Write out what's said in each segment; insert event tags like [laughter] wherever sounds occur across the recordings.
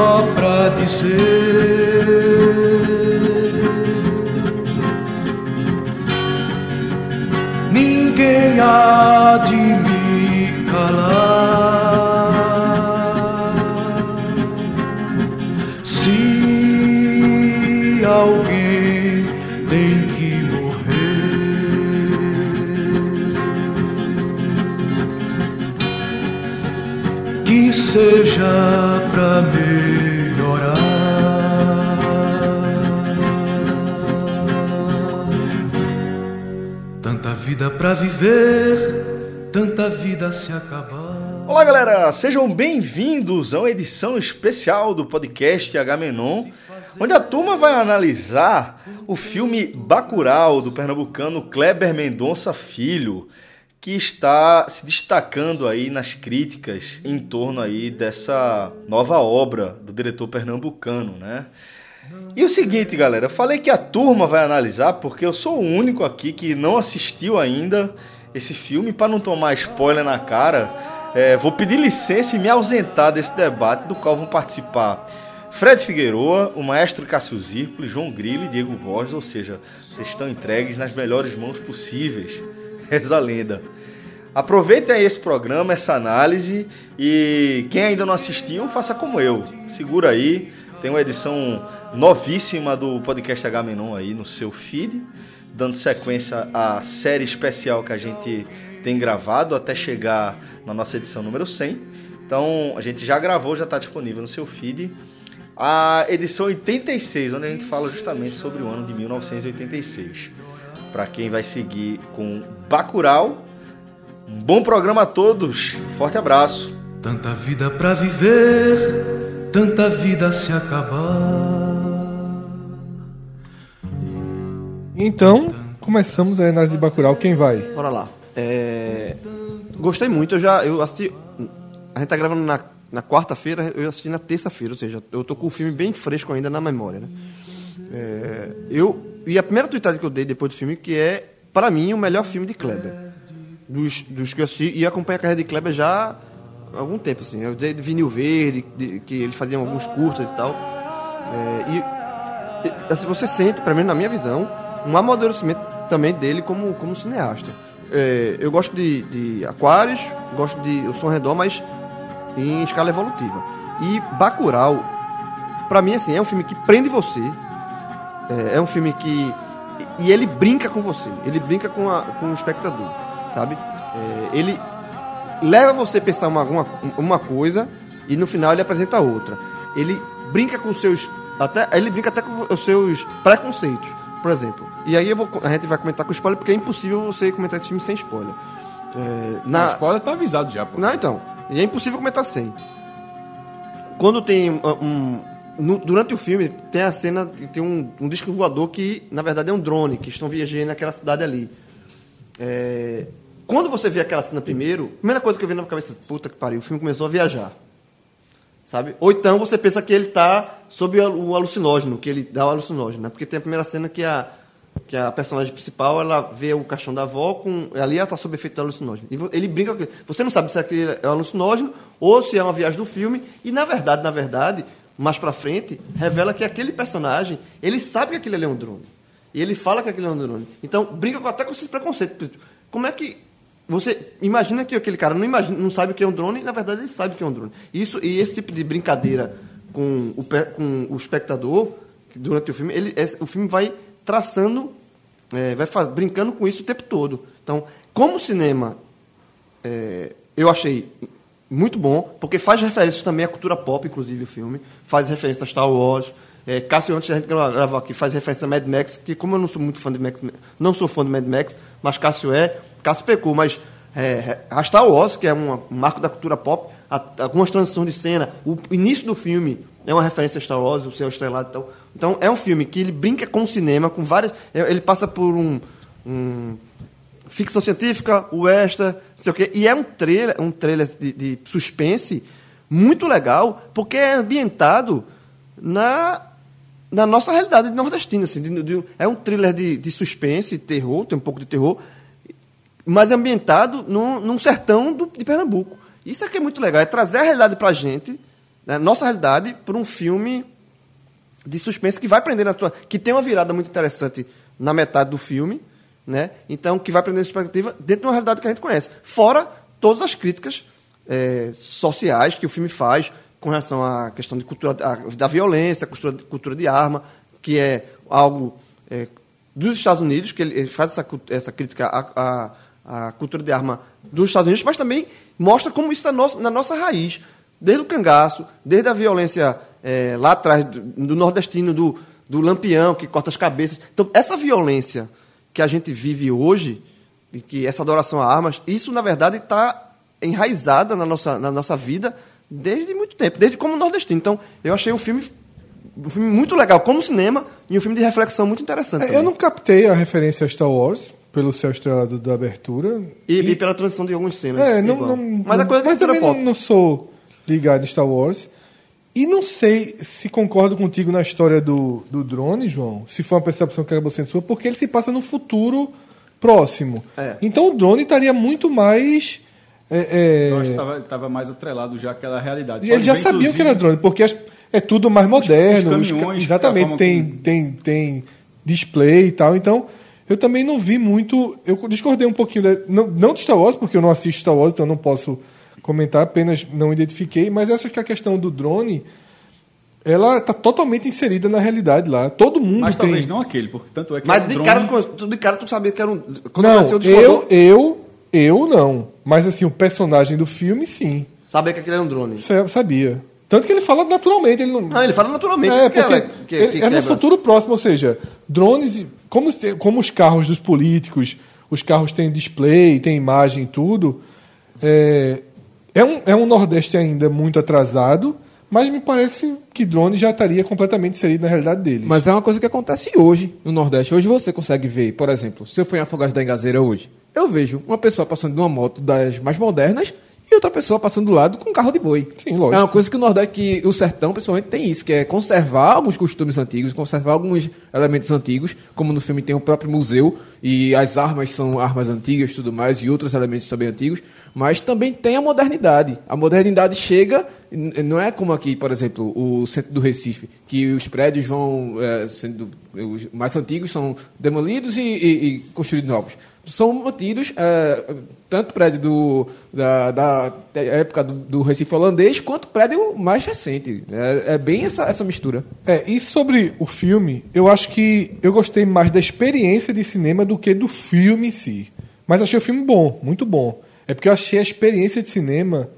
só pra dizer. Ninguém há de me calar. Se alguém tem que morrer, que seja pra melhorar. Pra viver, tanta vida se acabar. Olá, galera! Sejam bem-vindos a uma edição especial do podcast H-Menon, onde a turma vai analisar o filme Bacurau, do pernambucano Kleber Mendonça Filho, que está se destacando aí nas críticas em torno aí dessa nova obra do diretor pernambucano, né? E o seguinte, galera, eu falei que a turma vai analisar porque eu sou o único aqui que não assistiu ainda esse filme para não tomar spoiler na cara. é, vou pedir licença e me ausentar desse debate do qual vão participar Fred Figueroa, o maestro Cássio Zirpoli, João Grilo e Diego Borges, ou seja, vocês estão entregues nas melhores mãos possíveis. [laughs] Reza a lenda. Aproveitem esse programa, essa análise e quem ainda não assistiu, faça como eu. Segura aí, tem uma edição novíssima do podcast H Menon aí no seu feed, dando sequência à série especial que a gente tem gravado até chegar na nossa edição número 100. Então, a gente já gravou, já está disponível no seu feed. A edição 86, onde a gente fala justamente sobre o ano de 1986. Para quem vai seguir com Bacurau, um bom programa a todos. Forte abraço. Tanta vida pra viver, tanta vida se acabar. Então, começamos a análise de Bacurau. Quem vai? Bora lá. É, Gostei muito, eu já eu assisti. A gente tá gravando na, na quarta-feira, eu assisti na terça-feira, ou seja, eu tô com o filme bem fresco ainda na memória, né? É, eu, e a primeira tweetada que eu dei depois do filme, que é, para mim, o melhor filme de Kleber. Dos, dos que eu assisti, e acompanho a carreira de Kleber já algum tempo, assim. Eu de Vinil Verde, de- que eles faziam alguns curtas e tal. É, e, assim, você sente, para mim, na minha visão, um amadurecimento também dele como, como cineasta. É, eu gosto de, de Aquários, gosto de O Som Redor, mas em escala evolutiva. E Bacurau, para mim, assim, é um filme que prende você. É, é um filme que... E ele brinca com você. Ele brinca com, a, com o espectador, sabe? É, ele leva você a pensar uma, uma, uma coisa e no final ele apresenta outra. Ele brinca com os seus. Até, ele brinca até com os seus preconceitos, por exemplo. E aí vou, a gente vai comentar com spoiler, porque é impossível você comentar esse filme sem spoiler. É, na, O spoiler tá avisado já, pô. não, então. E é impossível comentar sem. Quando tem uh, um. no- durante o filme, tem a cena. Tem um, um disco voador que, na verdade, é um drone, que estão viajando naquela cidade ali. É, quando você vê aquela cena primeiro, a primeira coisa que eu vi na minha cabeça, puta que pariu, o filme começou a viajar. Sabe? Ou então você pensa que ele está sob o alucinógeno, que ele dá o alucinógeno, né? Porque tem a primeira cena que a, que a personagem principal, ela vê o caixão da avó, com, ali ela está sob efeito do alucinógeno. E ele brinca com Você não sabe se aquele é um alucinógeno ou se é uma viagem do filme. E, na verdade, na verdade, mais pra frente, revela que aquele personagem, ele sabe que aquele é um drone. E ele fala que aquele é um drone. Então, brinca até com esse preconceito. Como é que você imagina que aquele cara não, imagina, não sabe o que é um drone e, na verdade, ele sabe o que é um drone. Isso, e esse tipo de brincadeira com o, com o espectador, durante o filme, ele, o filme vai traçando, é, vai faz, brincando com isso o tempo todo. Então, como cinema, é, eu achei muito bom, porque faz referências também à cultura pop, inclusive, o filme. Faz referência a Star Wars. É, Cássio, antes da gente gra- gravar aqui, faz referência a Mad Max, que como eu não sou muito fã de Max, não sou fã de Mad Max, mas Cássio é, Cássio pecou, mas é, a Star Wars, que é um marco da cultura pop, algumas transições de cena, o início do filme é uma referência a Star Wars, o Céu Estrelado e tal. Então, é um filme que ele brinca com o cinema, com várias... é, Ele passa por um- um ficção científica, western, sei o quê. E é um trailer, um trailer de, de suspense muito legal, porque é ambientado na, na nossa realidade nordestina. Assim, de- de- é um thriller de, de suspense, terror, tem um pouco de terror, mas ambientado num, num sertão do- de Pernambuco. Isso aqui é muito legal, é trazer a realidade pra gente né, nossa realidade por um filme de suspense que vai prender na tua. que tem uma virada muito interessante na metade do filme, né? Então, que vai prender a expectativa dentro de uma realidade que a gente conhece. Fora todas as críticas eh, sociais que o filme faz com relação à questão de cultura da violência, cultura, cultura de arma, que é algo eh, dos Estados Unidos, que ele, faz essa, essa crítica à, à, à cultura de arma dos Estados Unidos, mas também mostra como isso está nossa- na nossa raiz. Desde o cangaço, desde a violência eh, lá atrás do, do nordestino, do, do lampião que corta as cabeças. Então, essa violência que a gente vive hoje, e que essa adoração a armas, isso, na verdade, está enraizada na nossa, na nossa vida desde muito tempo, desde como nordestino. Então, eu achei um filme, um filme muito legal como cinema e um filme de reflexão muito interessante. É, Eu não captei a referência a Star Wars pelo céu estrelado da abertura. E, e pela transição de algumas cenas. É, não, não, mas a coisa mas também não, não sou ligado em Star Wars. E não sei se concordo contigo na história do, do drone, João, se foi uma percepção que acabou sendo sua, porque ele se passa no futuro próximo. É. Então o drone estaria muito mais. É, é, Eu acho que estava mais atrelado já àquela realidade. e eles já sabiam que era drone, porque as- é tudo mais moderno. os ca- caminhões, exatamente, a forma tem, como- tem, tem display e tal. Então, eu também não vi muito. Eu discordei um pouquinho, da- não, não de Star Wars, porque eu não assisto Star Wars, então eu não posso comentar, apenas não identifiquei. Mas acho que a questão do drone. Ela está totalmente inserida na realidade lá. Todo mundo Mas tem. talvez não aquele, porque tanto é que Mas um de, drone- cara, tu- de cara tu sabia que era um. Quando Não, eu, eu, eu não. Mas assim, o personagem do filme, sim. sabia que aquele era um drone. Sa- Sabia. Tanto que ele fala naturalmente. Ele não, Não, ele fala naturalmente. É, que porque ela- que- ele- que é no futuro próximo, ou seja, drones, como, como os carros dos políticos, os carros têm display, têm imagem e tudo, é, é, um, é um Nordeste ainda muito atrasado, mas me parece que drone já estaria completamente inserido na realidade deles. Mas é uma coisa que acontece hoje no Nordeste. Hoje você consegue ver, por exemplo, se eu for em Afogados da Engazeira hoje, eu vejo uma pessoa passando de uma moto das mais modernas e outra pessoa passando do lado com um carro de boi. Sim, lógico. É uma coisa que o Nordeste, que o sertão principalmente tem isso, que é conservar alguns costumes antigos, conservar alguns elementos antigos, como no filme tem o próprio museu e as armas são armas antigas e tudo mais, e outros elementos também antigos, mas também tem a modernidade. A modernidade chega, não é como aqui, por exemplo, o centro do Recife, que os prédios vão eh, sendo, os mais antigos são demolidos e, e- e construídos novos. São mantidos, eh, tanto prédio do, da, da época do, do Recife holandês, quanto prédio mais recente. É, é bem essa, essa mistura. É, e sobre o filme, eu acho que eu gostei mais da experiência de cinema do que do filme em si. Mas achei o filme bom, muito bom. É porque eu achei a experiência de cinema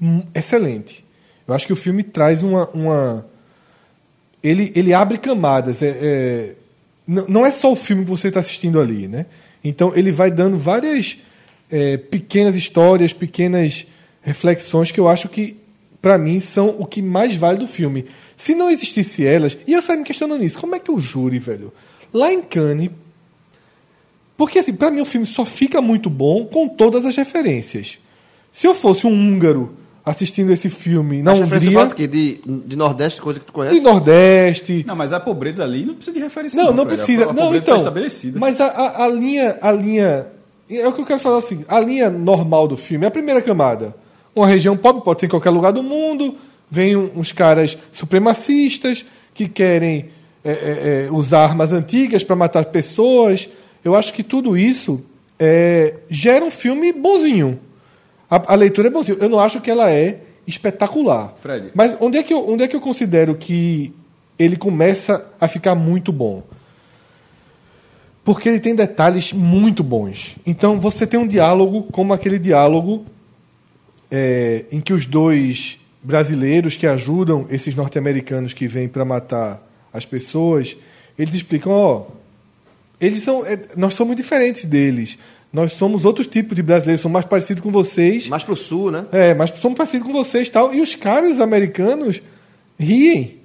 hum, excelente. Eu acho que o filme traz uma. uma- ele, ele abre camadas. É, é- não, é só o filme que você está assistindo ali, né? Então ele vai dando várias é, pequenas histórias, pequenas reflexões que eu acho que, para mim, são o que mais vale do filme. Se não existisse elas, e eu saio me questionando nisso, como é que o júri, velho, lá em Cannes, porque assim, para mim o filme só fica muito bom com todas as referências. Se eu fosse um húngaro assistindo esse filme na Mas Hungria, fato que de, de Nordeste, coisa que tu conhece. e Nordeste, Não, mas a pobreza ali não precisa de referência. não, não Fred. precisa. A, a não, pobreza então. estabelecida. Mas a, a, a linha, a linha, é o que eu quero falar assim. A linha normal do filme é a primeira camada. Uma região pobre pode ser em qualquer lugar do mundo. Vem um- uns caras supremacistas que querem é, é, é, usar armas antigas para matar pessoas. Eu acho que tudo isso é, gera um filme bonzinho. A, a leitura é bonzinho. Eu não acho que ela é espetacular. Fred. Mas onde é, que eu, onde é que eu considero que ele começa a ficar muito bom? Porque ele tem detalhes muito bons. Então você tem um diálogo como aquele diálogo é, em que os dois brasileiros que ajudam esses norte-americanos que vêm para matar as pessoas, eles explicam, ó, eles são, é, nós somos diferentes deles. Nós somos outro tipo de brasileiros, somos mais parecidos com vocês. Mais pro sul, né? É, mas somos parecidos com vocês e tal. E os caras americanos riem.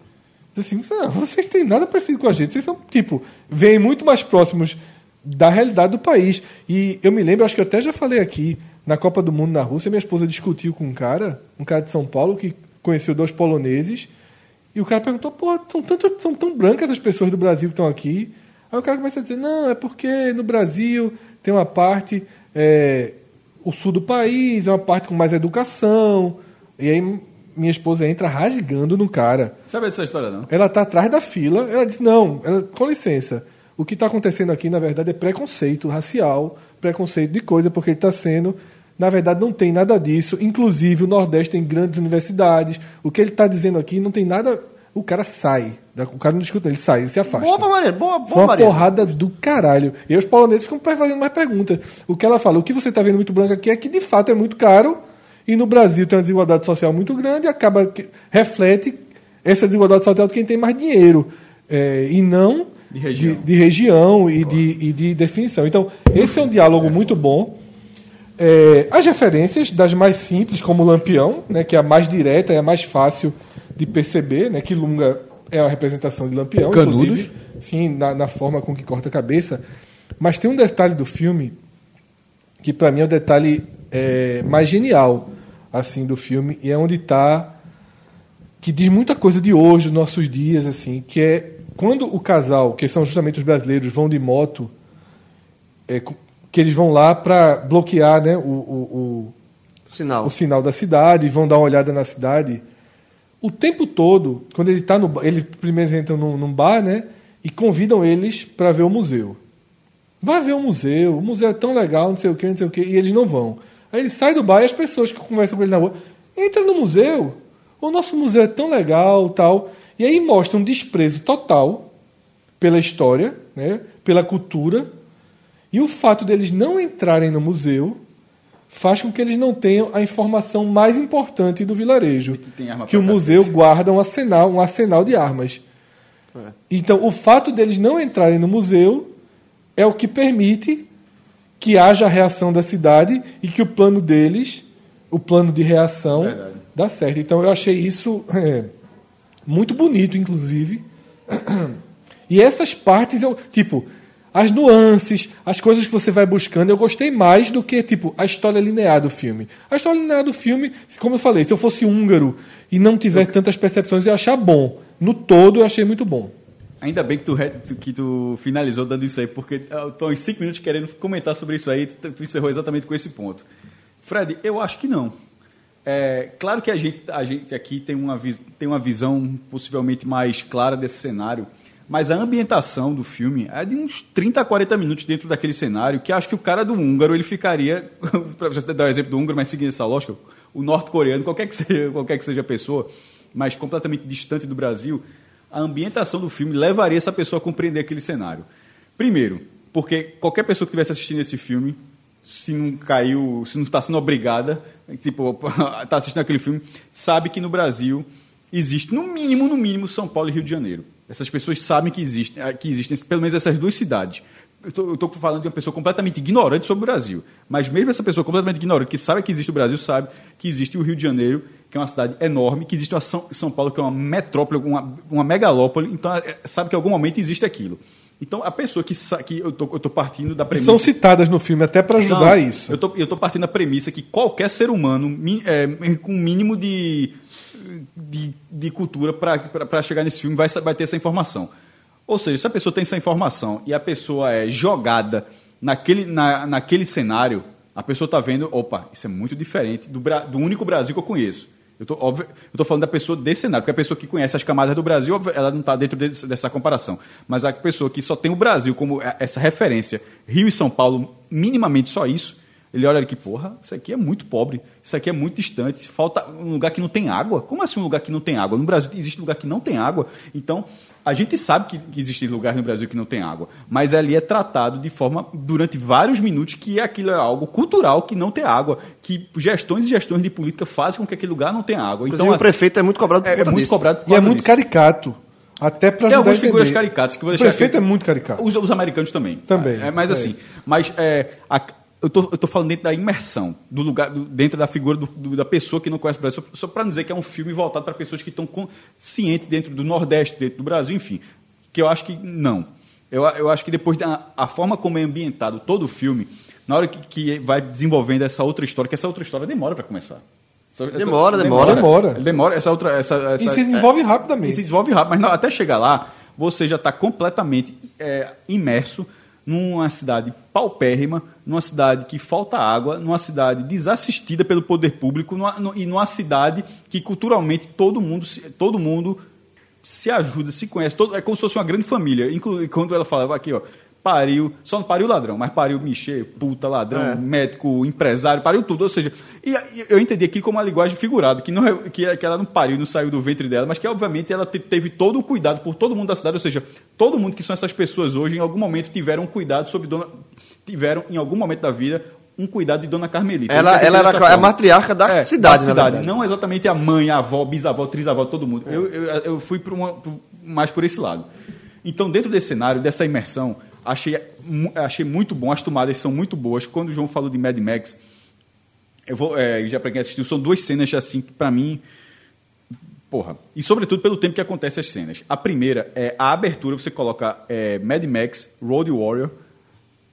Assim, "Ah, vocês têm nada parecido com a gente. Vocês são, tipo, vêm muito mais próximos da realidade do país. E eu me lembro, acho que eu até já falei aqui, na Copa do Mundo na Rússia, minha esposa discutiu com um cara, um cara de São Paulo, que conheceu dois poloneses. E o cara perguntou, pô, são, tanto, são tão brancas as pessoas do Brasil que estão aqui. Aí o cara começa a dizer, não, é porque no Brasil tem uma parte, é, o sul do país, é uma parte com mais educação. E aí minha esposa entra rasgando no cara. Sabe essa história, não? Ela tá atrás da fila, ela disse, não, ela, com licença. O que está acontecendo aqui, na verdade, é preconceito racial, preconceito de coisa, porque ele está sendo. Na verdade, não tem nada disso. Inclusive, o Nordeste tem grandes universidades. O que ele está dizendo aqui não tem nada. O cara sai. O cara não discute, ele sai, ele se afasta. Boa, pra Mariana. Boa, boa, Foi uma Mariana. porrada do caralho. E os poloneses ficam fazendo mais perguntas. O que ela fala, o que você está vendo muito branco aqui é que de fato é muito caro. E no Brasil tem uma desigualdade social muito grande e acaba que reflete essa desigualdade social de quem tem mais dinheiro. É, e não De região. de, de região e de, e de definição. Então, esse é um diálogo muito bom. É, as referências das mais simples, como o Lampião, né, que é a mais direta, é a mais fácil de perceber, né, que Lunga é a representação de Lampião, Canudos. inclusive, sim, na, na forma com que corta a cabeça. Mas tem um detalhe do filme que para mim é o detalhe é, mais genial assim do filme e é onde está que diz muita coisa de hoje, dos nossos dias, assim, que é quando o casal, que são justamente os brasileiros, vão de moto, é, que eles vão lá para bloquear né, o, o, Sinal. o, o sinal da cidade, vão dar uma olhada na cidade. O tempo todo, quando ele está no eles primeiro entram num, num bar, né, e convidam eles para ver o museu. Vai ver o museu, o museu é tão legal, não sei o que, não sei o que, e eles não vão. Aí ele sai do bar e as pessoas que conversam com ele na rua, entra no museu, o nosso museu é tão legal, tal. E aí mostra um desprezo total pela história, né, pela cultura, e o fato deles não entrarem no museu faz com que eles não tenham a informação mais importante do vilarejo, que tem arma que o museu guarda um arsenal, um arsenal de armas. Então, o fato deles não entrarem no museu é o que permite que haja a reação da cidade e que o plano deles, o plano de reação, Verdade. dá certo. Então, eu achei isso é, muito bonito, inclusive. [clears throat] E essas partes, eu, tipo, as nuances, as coisas que você vai buscando, eu gostei mais do que, tipo, a história linear do filme. A história linear do filme, como eu falei, se eu fosse húngaro e não tivesse tantas percepções, eu ia achar bom. No todo, eu achei muito bom. Ainda bem que tu, que tu finalizou dando isso aí, porque eu tô uns 5 minutos querendo comentar sobre isso aí, tu, tu encerrou exatamente com esse ponto. Fred, eu acho que não. É, claro que a gente, a gente aqui tem uma, tem uma visão possivelmente mais clara desse cenário, mas a ambientação do filme é de uns 30 a 40 minutos dentro daquele cenário, que acho que o cara do húngaro, ele ficaria, [laughs] para você dar o exemplo do húngaro, mas seguindo essa lógica, o norte-coreano, qualquer que seja, [laughs] qualquer que seja a pessoa, mas completamente distante do Brasil, a ambientação do filme levaria essa pessoa a compreender aquele cenário. Primeiro, porque qualquer pessoa que estivesse assistindo esse filme, se não caiu, se não está sendo obrigada, tipo, está [laughs] assistindo aquele filme, sabe que no Brasil existe, no mínimo, no mínimo, São Paulo e Rio de Janeiro. Essas pessoas sabem que existem, eh, que existem pelo menos essas duas cidades. Eu estou falando de uma pessoa completamente ignorante sobre o Brasil. Mas mesmo essa pessoa completamente ignorante, que sabe que existe o Brasil, sabe que existe o Rio de Janeiro, que é uma cidade enorme, que existe São, São Paulo, que é uma metrópole, uma, uma megalópole, então eh, sabe que em algum momento existe aquilo. Então a pessoa que, que eu estou partindo da premissa. são citadas no filme até para ajudar Não, isso. Eu tô, tô partindo da premissa que qualquer ser humano é, com um mínimo de, de, de cultura para chegar nesse filme vai, vai ter essa informação. Ou seja, se a pessoa tem essa informação e a pessoa é jogada naquele, na, naquele cenário, a pessoa está vendo, opa, isso é muito diferente do, do único Brasil que eu conheço. Eu tô, eu tô falando da pessoa desse cenário, porque a pessoa que conhece as camadas do Brasil, ela não está dentro desse- dessa comparação. Mas a pessoa que só tem o Brasil como a- essa referência, Rio e São Paulo, minimamente só isso, ele olha que, porra, isso aqui é muito pobre, isso aqui é muito distante, falta um lugar que não tem água. Como assim um lugar que não tem água? No Brasil existe um lugar que não tem água. Então, a gente sabe que, que existem lugares no Brasil que não tem água, mas ali é tratado de forma, durante vários minutos, que aquilo é algo cultural que não tem água, que gestões e gestões de política fazem com que aquele lugar não tenha água. Inclusive, Então, o prefeito é muito cobrado por é, é muito disso. cobrado por E é muito disso. caricato. Até para Tem algumas figuras caricatas que eu vou O deixar prefeito aqui. é muito caricato. Os, os americanos também. Também, É, mas é. assim, mas é, a- eu tô, eu tô falando dentro da imersão, do lugar, do- dentro da figura do- do- da pessoa que não conhece o Brasil, só, só para não dizer que é um filme voltado para pessoas que estão cientes dentro do Nordeste, dentro do Brasil, enfim. Que eu acho que não. Eu, eu acho que depois da a forma como é ambientado todo o filme, na hora que, que vai desenvolvendo essa outra história, que essa outra história demora para começar. Demora, demora. Demora. Demora. Essa outra. Essa, E essa, se desenvolve e rapidamente. se desenvolve rápido, mas não, até chegar lá, você já está completamente é, imerso numa cidade paupérrima, numa cidade que falta água, numa cidade desassistida pelo poder público numa- no- e numa cidade que culturalmente todo mundo, todo mundo se ajuda, se conhece. Todo, é como se fosse uma grande família. Inclu, quando ela falava aqui, ó, pariu, só não pariu ladrão, mas pariu mexer, puta, ladrão, É. médico, empresário, pariu tudo. Ou seja, e, e eu entendi aqui como uma linguagem figurada, que, não, é- que, que ela não pariu, não saiu do ventre dela, mas que obviamente ela te- teve todo o cuidado por todo mundo da cidade, ou seja, todo mundo que são essas pessoas hoje, em algum momento tiveram um cuidado sobre dona. tiveram, em algum momento da vida, um cuidado de Dona Carmelita. Ela, ela era dessa a forma. matriarca da É, cidade, da verdade. Não exatamente a mãe, a avó, bisavó, trisavó, todo mundo. Eu, eu, eu fui por uma- mais por esse lado. Então, dentro desse cenário, dessa imersão, achei, achei muito bom. As tomadas são muito boas. Quando o João falou de Mad Max, eu vou, é, já para quem assistiu, são duas cenas assim que para mim Porra. E sobretudo pelo tempo que acontece as cenas. A primeira é a abertura, você coloca é, Mad Max, Road Warrior,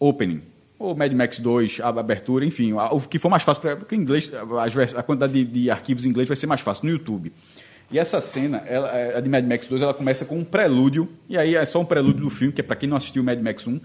Opening. Ou Mad Max 2, a abertura, enfim, a- o que for mais fácil, pra, porque inglês, vers- a quantidade de, de arquivos em inglês vai ser mais fácil no YouTube. E essa cena, ela, é, a de Mad Max 2, ela começa com um prelúdio, e aí é só um prelúdio do filme, que é para quem não assistiu Mad Max 1,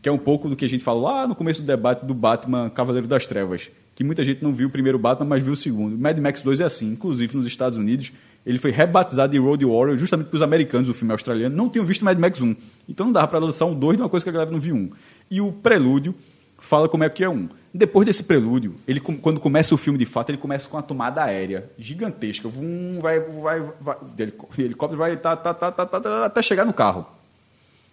que é um pouco do que a gente falou lá no começo do debate do Batman Cavaleiro das Trevas, que muita gente não viu o primeiro Batman, mas viu o segundo. Mad Max 2 é assim, inclusive nos Estados Unidos, ele foi rebatizado de Road Warrior justamente porque os americanos, o filme australiano, não tinham visto Mad Max 1. Então não dava para lançar um 2 de uma coisa que a galera não viu um. E o prelúdio fala como é que é um. Depois desse prelúdio, ele quando começa o filme de fato, ele começa com uma tomada aérea gigantesca. Vum, vai, vai, vai, de helicó- de helicóptero vai tá, tá, tá, tá, tá, tá, até chegar no carro.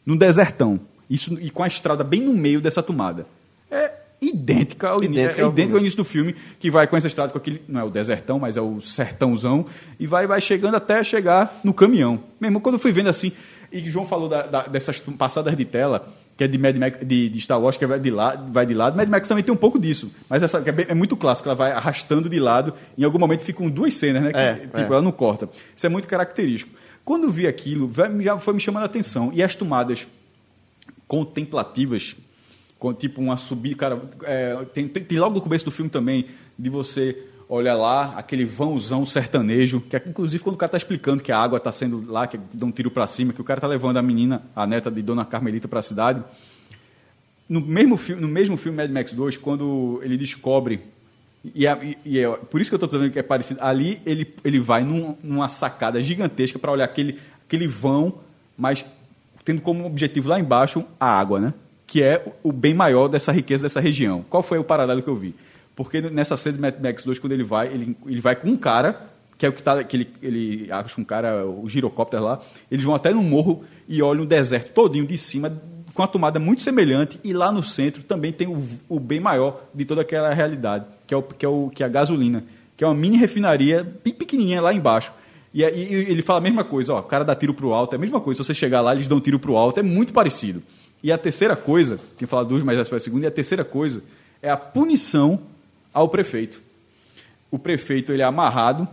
No desertão. Isso, e com a estrada bem no meio dessa tomada. É idêntica ao, ini- Idêntica é ao idêntico ao início do filme, que vai com essa estrada, com aquele. Não é o desertão, mas é o sertãozão, e vai, vai chegando até chegar no caminhão. Mesmo quando eu fui vendo assim, e o João falou da- da- dessas passadas de tela, que é de, Mad Max, de, de Star Wars, que vai de, lado, vai de lado. Mad Max também tem um pouco disso, mas essa é, bem- é muito clássico, ela vai arrastando de lado, em algum momento ficam duas cenas, né? Que, É, tipo, é. ela não corta. Isso é muito característico. Quando eu vi aquilo, já foi me chamando a atenção. E as tomadas contemplativas, com tipo uma subida, cara, é, tem, tem, tem logo no começo do filme também de você olhar lá aquele vãozão sertanejo, que é, inclusive quando o cara tá explicando que a água tá sendo lá, que dá um tiro para cima, que o cara tá levando a menina, a neta de Dona Carmelita para a cidade. No mesmo filme, no mesmo filme Mad Max 2, quando ele descobre e, e- é por isso que eu estou dizendo que é parecido. Ali ele, ele vai num- numa sacada gigantesca para olhar aquele, aquele vão, mas tendo como objetivo lá embaixo a água, né? Que é o bem maior dessa riqueza dessa região. Qual foi o paralelo que eu vi? Porque nessa cena de Mad Max 2, quando ele vai, ele, ele vai com um cara, que é o que tá, que ele, ele acha um cara, o girocóptero lá, eles vão até no morro e olham o deserto todinho de cima, com uma tomada muito semelhante, e lá no centro também tem o, o bem maior de toda aquela realidade, que é, o, que, é o, que é a gasolina, que é uma mini refinaria bem pequenininha lá embaixo. E, aí ele fala a mesma coisa, ó, o cara dá tiro pro alto, é a mesma coisa, se você chegar lá, eles dão tiro pro alto, é muito parecido. E a terceira coisa, tinha falado duas, mas essa foi a segunda, e a terceira coisa é a punição ao prefeito. O prefeito ele é amarrado,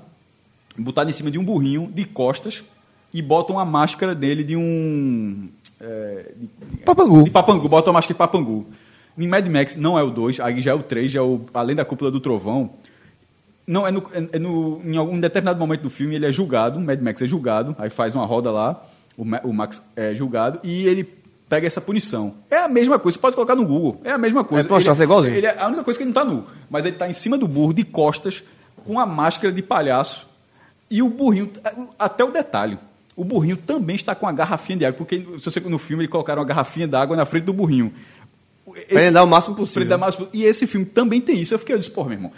botado em cima de um burrinho, de costas, e botam a máscara dele de um. é, de, Papangu. De papangu, botam a máscara de papangu. Em Mad Max não é o 2, aí já é o 3, já é o Além da Cúpula do Trovão. Não, é, no, é- é no, em algum determinado momento do filme ele é julgado, Mad Max é julgado, aí faz uma roda lá, o, o Max é julgado, e ele pega essa punição. É a mesma coisa, você pode colocar no Google, é a mesma coisa. É, Ele- tá igualzinho. ele é- a única coisa é que ele não está nu, mas ele está em cima do burro, de costas, com a máscara de palhaço, e o burrinho, até o detalhe, o burrinho também está com a garrafinha de água, porque se você, no filme ele colocaram uma garrafinha d'água na frente do burrinho. Pra ele dar o máximo possível. dar mais- E esse filme também tem isso. Eu fiquei, eu disse, pô, meu irmão.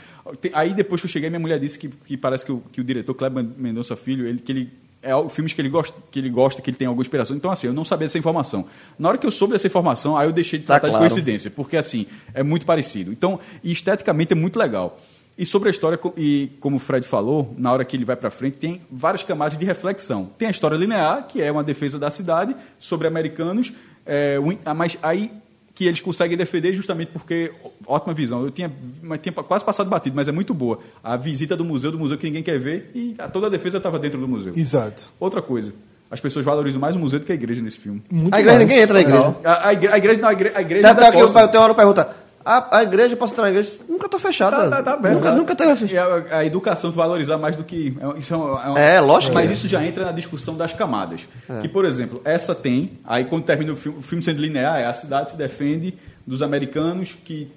Aí depois que eu cheguei, minha mulher disse que, que parece que o, que o diretor Kleber Mendonça Filho, ele, que ele é o- filmes que ele gosta, que ele gosta, que ele tem alguma inspiração. Então assim, eu não sabia dessa informação. Na hora que eu soube dessa informação, aí eu deixei de Tá tratar claro. de coincidência, porque assim, é muito parecido. Então, esteticamente é muito legal. E sobre a história, e como o Fred falou, na hora que ele vai para frente, tem várias camadas de reflexão. Tem a história linear, que é uma defesa da cidade, sobre americanos, é, mas aí que eles conseguem defender justamente porque ótima visão. Eu tinha, mas tinha quase passado batido, mas é muito boa. A visita do museu, do museu que ninguém quer ver, e a- toda a defesa estava dentro do museu. Exato. Outra coisa, as pessoas valorizam mais o museu do que a igreja nesse filme. Muito A igreja, mais. ninguém entra na igreja. A, a igreja, a igreja não, a igreja, a igreja Tá, tá aqui, posta. eu tenho uma hora pergunta. A, a igreja, posso entrar na igreja, nunca tá fechada. Tá, tá, tá aberto. Nunca, nunca tá fechada. A, a educação valorizar mais do que. é- Isso é, uma- é uma- É, lógico Mas é. isso já entra na discussão das camadas. Que, por exemplo, essa tem. Aí quando termina o filme, o filme sendo linear, é a cidade se defende dos americanos que,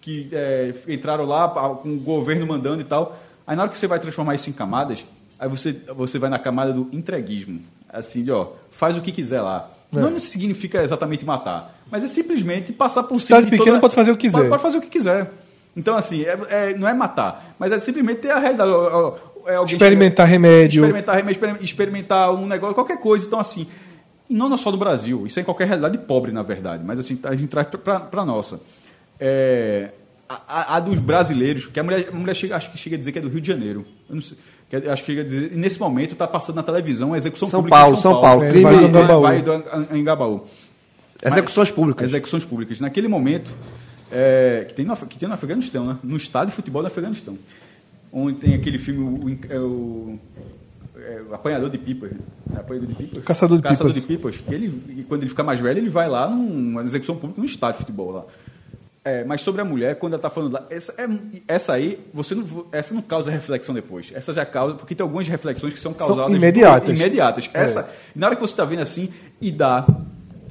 que é, entraram lá com o governo mandando e tal. Aí na hora que você vai transformar isso em camadas, aí você, você vai na camada do entreguismo. Assim, de ó, faz o que quiser lá. Não significa exatamente matar, mas é simplesmente passar por cima Cidade de pequena toda- pode fazer o que quiser. Pode, pode fazer o que quiser. Então, assim, é- é- não é matar, mas é simplesmente ter a realidade. É Experimentar chega- remédio. Experimentar remédio, experim- experimentar um negócio, qualquer coisa. Então, assim, não só no Brasil, isso é em qualquer realidade pobre, na verdade, mas assim, a gente traz para a nossa. É, a, a- a dos brasileiros, que a mulher, a mulher chega, acho que chega a dizer que é do Rio de Janeiro. Eu não sei, que acho que nesse momento está passando na televisão a execução São pública Paulo, em São Paulo. É, crime, vai do Vai, Angabaú. vai do Angabaú. execuções públicas. Execuções públicas. Naquele momento, é, que, tem no, que tem no Afeganistão, né? no estádio de futebol do Afeganistão. Onde tem aquele filme, o, é o- é o Apanhador de Pipas. né? É Apanhador de Pipas? Caçador de Caçador Pipas. de Pipas. Que ele, quando ele fica mais velho, ele vai lá numa execução pública no estádio de futebol lá. É, mas sobre a mulher, quando ela está falando lá, essa, é- essa aí, você não, essa não causa reflexão depois. Essa já causa, porque tem algumas reflexões que são causadas imediatas. imediatas. Essa, na hora que você está vendo assim, e dá.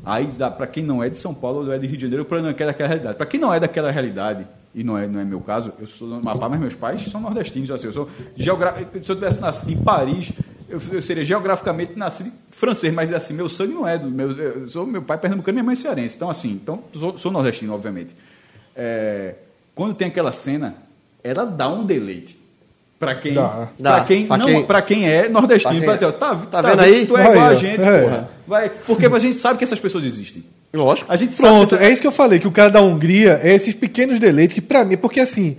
Aí dá para quem não é de São Paulo ou é de Rio de Janeiro, para não é daquela realidade. Para quem não é daquela realidade, e não é, não é meu caso, eu sou do Amapá, mas meus pais são nordestinos. Assim, eu sou geogra... Se eu tivesse nascido em Paris, eu, eu seria geograficamente nascido francês, mas assim, meu sangue não é do meu. Eu sou meu pai pernambucano e minha mãe cearense. Então, assim, então, sou, sou nordestino, obviamente. É, quando tem aquela cena, ela dá um deleite. Para quem, Dá. pra quem, Pra não, quem- pra quem é nordestino, pra quem- pra dizer, ó, tá, Tá vendo aí? Tu é igual a gente, É. porra. Vai, porque a gente sabe que essas pessoas existem. Lógico. A gente sabe Pronto, que essa- é isso que eu falei, que o cara da Hungria é esses pequenos deleites que pra mim, porque assim,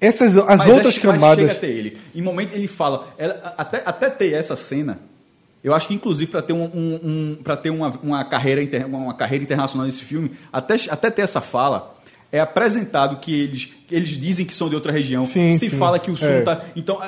essas as mas outras é- mas camadas chega até ele. Em momento ele fala, ela- até, até ter essa cena, eu acho que inclusive para ter, um, um, um- pra ter uma, uma, carreira inter- uma carreira internacional nesse filme, até, até ter essa fala, é apresentado que eles, que eles dizem que são de outra região. Sim, se sim. fala que o sul É. tá. Então,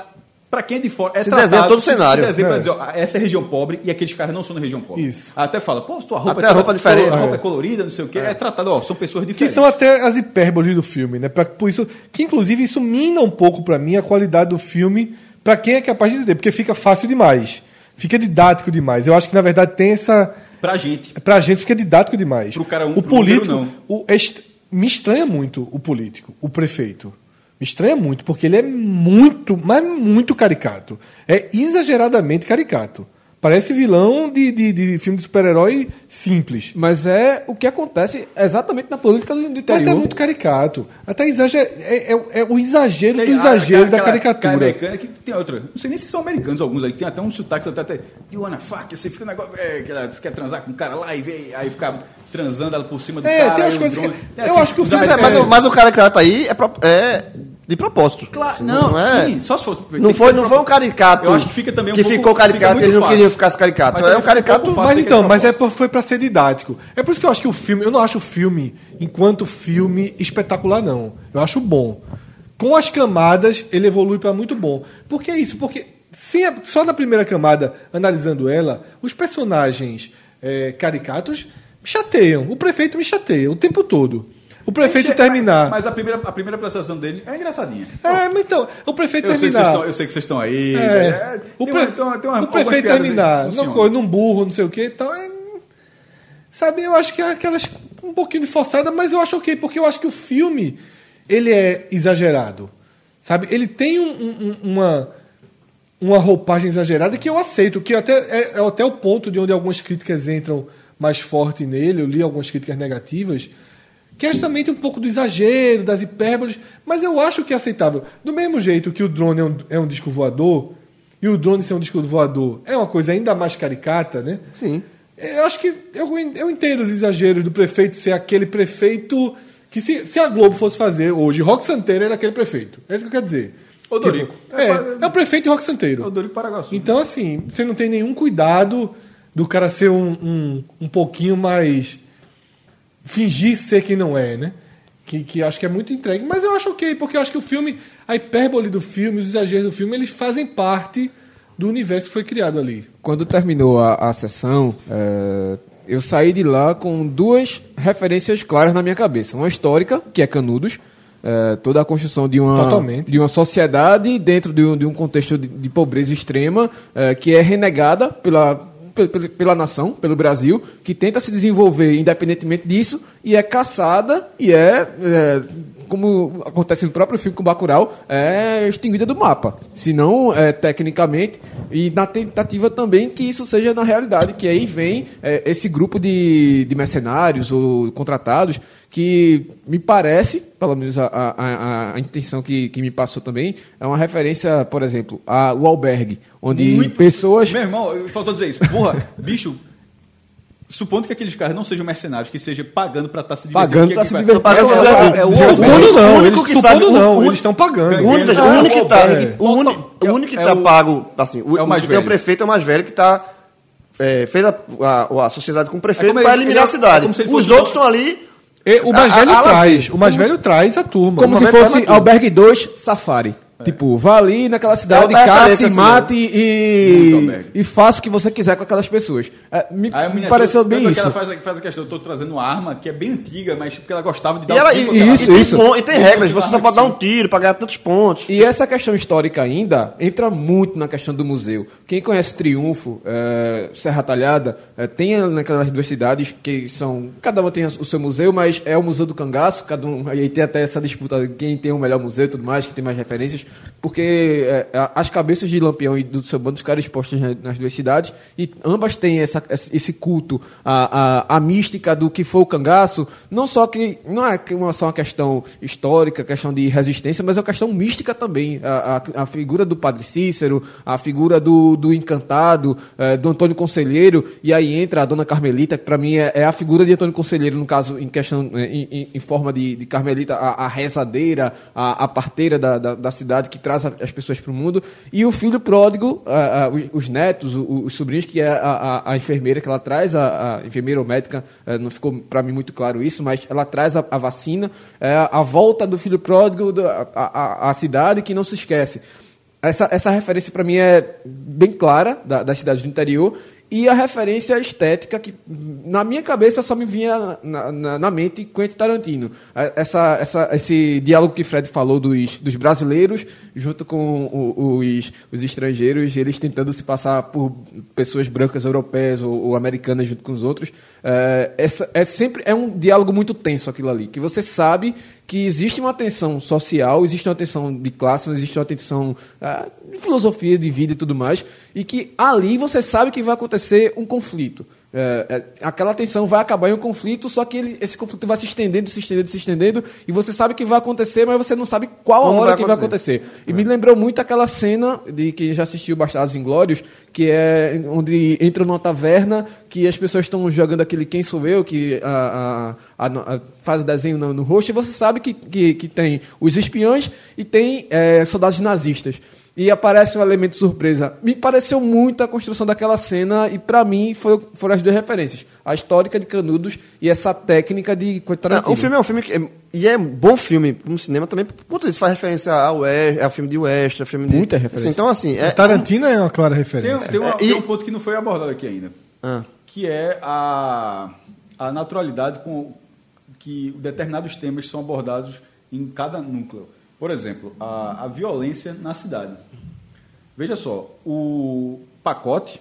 para quem é de fora. É Se tratado, desenha todo o se- cenário. Se desenha É. pra dizer, ó, essa é região pobre e aqueles caras não são da região pobre. Isso. Até fala, pô, tua roupa Até a roupa toda- diferente. A roupa É. é colorida, não sei o quê. É, tratado, ó, são pessoas que diferentes. são até as hipérboles do filme, né? Pra, por isso, que inclusive isso mina um pouco pra mim a qualidade do filme pra quem é capaz de entender, porque fica fácil demais. Fica didático demais. Eu acho que na verdade tem essa Pra gente. Pra gente fica didático demais. Pro cara um, o pro político. número, o- est- me estranha muito o político, o prefeito. Me estranha muito, porque ele é muito, mas muito caricato. É exageradamente caricato. Parece vilão de, de, de filme de super-herói simples. Mas é o que acontece exatamente na política do, interior. Mas é muito caricato. Até exager... é, é- é o exagero do Tem exagero a- da aquela- caricatura. aquela americana que tem outra. Não sei nem se são americanos alguns aí, tem até um sotaque, até até. You wanna fuck? Você fica negócio. É, que ela, você quer transar com um cara lá e vê, aí fica transando ela por cima do É, cara. tem umas coisas que- tem, eu acho que o filme Mas, é, americanos- mas, o- mas o cara que tá aí é, é de propósito. Claro, não, é- sim, só se fosse. Não foi, não foi um caricato. Eu acho que fica também um que pouco- ficou fica caricato, muito eles não fácil. queriam ficar caricato. Mas É um fica um caricato. fácil. Mas então, mas é por- foi pra ser didático. É por isso que eu acho que o filme, eu não acho o filme enquanto filme espetacular não. Eu acho bom. Com as camadas ele evolui pra muito bom. Por que isso? Porque sem a- só na primeira camada, analisando ela, os personagens é, caricatos me chateiam. O prefeito me chateia o tempo todo. O prefeito Mas- terminar. Mas a primeira, a primeira prestação dele é engraçadinha. É, mas então, o prefeito Eu sei, terminar. estão, eu sei que vocês estão aí. É, é, o, tem uma- tem uma- o prefeito terminar que num, burro, não sei o que e tal. é- sabe, eu acho que é aquelas um pouquinho de forçada, mas eu acho ok, porque eu acho que o filme ele é exagerado. Sabe? Ele tem um- um- uma, uma roupagem exagerada que eu aceito, que até é, é até o ponto de onde algumas críticas entram mais forte nele, eu li algumas críticas negativas, que é justamente um pouco do exagero, das hipérboles, mas eu acho que é aceitável. Do mesmo jeito que o drone é um, é um disco voador, e o drone ser um disco voador é uma coisa ainda mais caricata, né? Sim. Eu acho que eu, eu entendo os exageros do prefeito ser aquele prefeito que se, se a Globo fosse fazer hoje, Rock Santeiro era aquele prefeito. É isso que eu quero dizer. Odorico. Tipo, é, é o prefeito de Rock Santeiro. É o Dorico Paraguaçu. Então, assim, você não tem nenhum cuidado do cara ser um, um, um pouquinho mais. Fingir ser quem não é, né? Que, que acho que é muito entregue. Mas eu acho ok, porque eu acho que o filme, a hipérbole do filme, os exageros do filme, eles fazem parte do universo que foi criado ali. Quando terminou a, a sessão, é, eu saí de lá com duas referências claras na minha cabeça. Uma histórica, que é Canudos, é, toda a construção de uma, Totalmente. de uma sociedade dentro de um, de um contexto de, de pobreza extrema, é, que é renegada pela, pe- pe- pela nação, pelo Brasil, que tenta se desenvolver independentemente disso, e é caçada e é, é, como acontece no próprio filme com o Bacurau, é extinguida do mapa. Se não, é, tecnicamente, e na tentativa também que isso seja na realidade, que aí vem é, esse grupo de, de mercenários ou contratados que me parece, pelo menos a, a, a- intenção que, que me passou também, é uma referência, por exemplo, ao albergue, onde Muito- pessoas... Meu irmão, faltou dizer isso. Porra, [laughs] bicho. Supondo que aqueles caras não sejam mercenários, que seja pagando pra estar se divertindo. Pagando que- pra que se divertir. É, o- é o- Supondo o não, único eles que supondo sabe- o não, único- eles estão pagando. O único, o que tá, É. o único, o É o- único que é tá o- pago, assim, o, é o mais que tem o prefeito é o mais velho que tá é, fez a, a, a sociedade com o prefeito como para eliminar ele é- a cidade. é Os outros o- estão ali. E o mais A- velho a- traz, a- o mais velho traz a turma. Como se fosse. Albergue 2 Safari. Tipo, vá ali naquela cidade, É caça, assim, mate Muito e, e faça o que você quiser com aquelas pessoas. É, me Aí pareceu bem que isso. Ela faz, faz a questão, eu tô trazendo uma arma que é bem antiga, mas porque ela gostava de dar E, ela, um e, tiro e- Isso, e tem isso. e tem regras, você só pode dar um tiro para ganhar tantos pontos. E essa questão histórica ainda entra muito na questão do museu. Quem conhece Triunfo, eh, Serra Talhada, eh, tem naquelas duas cidades que são. Cada uma tem o seu museu, mas é o Museu do Cangaço, cada um. Aí tem até essa disputa de quem tem o melhor museu e tudo mais, que tem mais referências, porque a- as cabeças de Lampião e do seu bando ficaram expostas na- nas duas cidades, e ambas têm essa, esse culto, a, a, a mística do que foi o cangaço, não só que. Não é só uma questão histórica, questão de resistência, mas é uma questão mística também. A, a- a figura do Padre Cícero, a figura do, do Encantado, eh, do Antônio Conselheiro, e aí entra a Dona Carmelita, que para mim é, é a figura de Antônio Conselheiro, no caso, em questão, em, em- em forma de, de Carmelita, a, a rezadeira, a, a parteira da, da, da cidade que traz a- as pessoas para o mundo, e o filho pródigo, ah, ah, os, os netos, o- os, sobrinhos, que é a, a- a enfermeira que ela traz, a, a enfermeira ou médica, eh, não ficou para mim muito claro isso, mas ela traz a, a vacina, é a volta do filho pródigo a, a, a cidade que não se esquece. Essa, essa referência para mim é bem clara da, das cidades do interior e a referência estética que na minha cabeça só me vinha na, na, na mente Quentin Tarantino. Eh, Essa, essa, esse diálogo que Fred falou dos, dos brasileiros junto com os, os estrangeiros, eles tentando se passar por pessoas brancas europeias ou, ou americanas junto com os outros. É, essa, é sempre é um diálogo muito tenso aquilo ali, que você sabe que existe uma tensão social, existe uma tensão de classe, existe uma tensão ah, de filosofia de vida e tudo mais, e que ali você sabe que vai acontecer um conflito. É, é, aquela tensão vai acabar em um conflito, só que ele- esse conflito vai se estendendo, se estendendo, se estendendo, e você sabe que vai acontecer, mas você não sabe qual a Como hora vai que vai acontecer. E me lembrou muito aquela cena de que já assistiu Bastardos Inglórios, que é onde entra numa taverna, que as pessoas estão jogando aquele Quem Sou Eu, que a, a- a- a- faz desenho no, no rosto, e você sabe que, que, que tem os espiões e tem é, soldados nazistas. E aparece um elemento surpresa. Me pareceu muito a construção daquela cena e, para mim, foi, foram as duas referências. A histórica de Canudos e essa técnica de Quentin Tarantino. o filme é um filme que. é- e é um bom filme no cinema também, por conta disso, faz referência ao West, é um filme de West, é um filme de. Muita referência. Assim, então, assim. É, Tarantino é uma clara Tem, referência. tem, uma- É, tem e- um ponto que não foi abordado aqui ainda, Ah. que é a, a naturalidade com que determinados temas são abordados em cada núcleo. Por exemplo, a, a violência na cidade. Veja só, o pacote,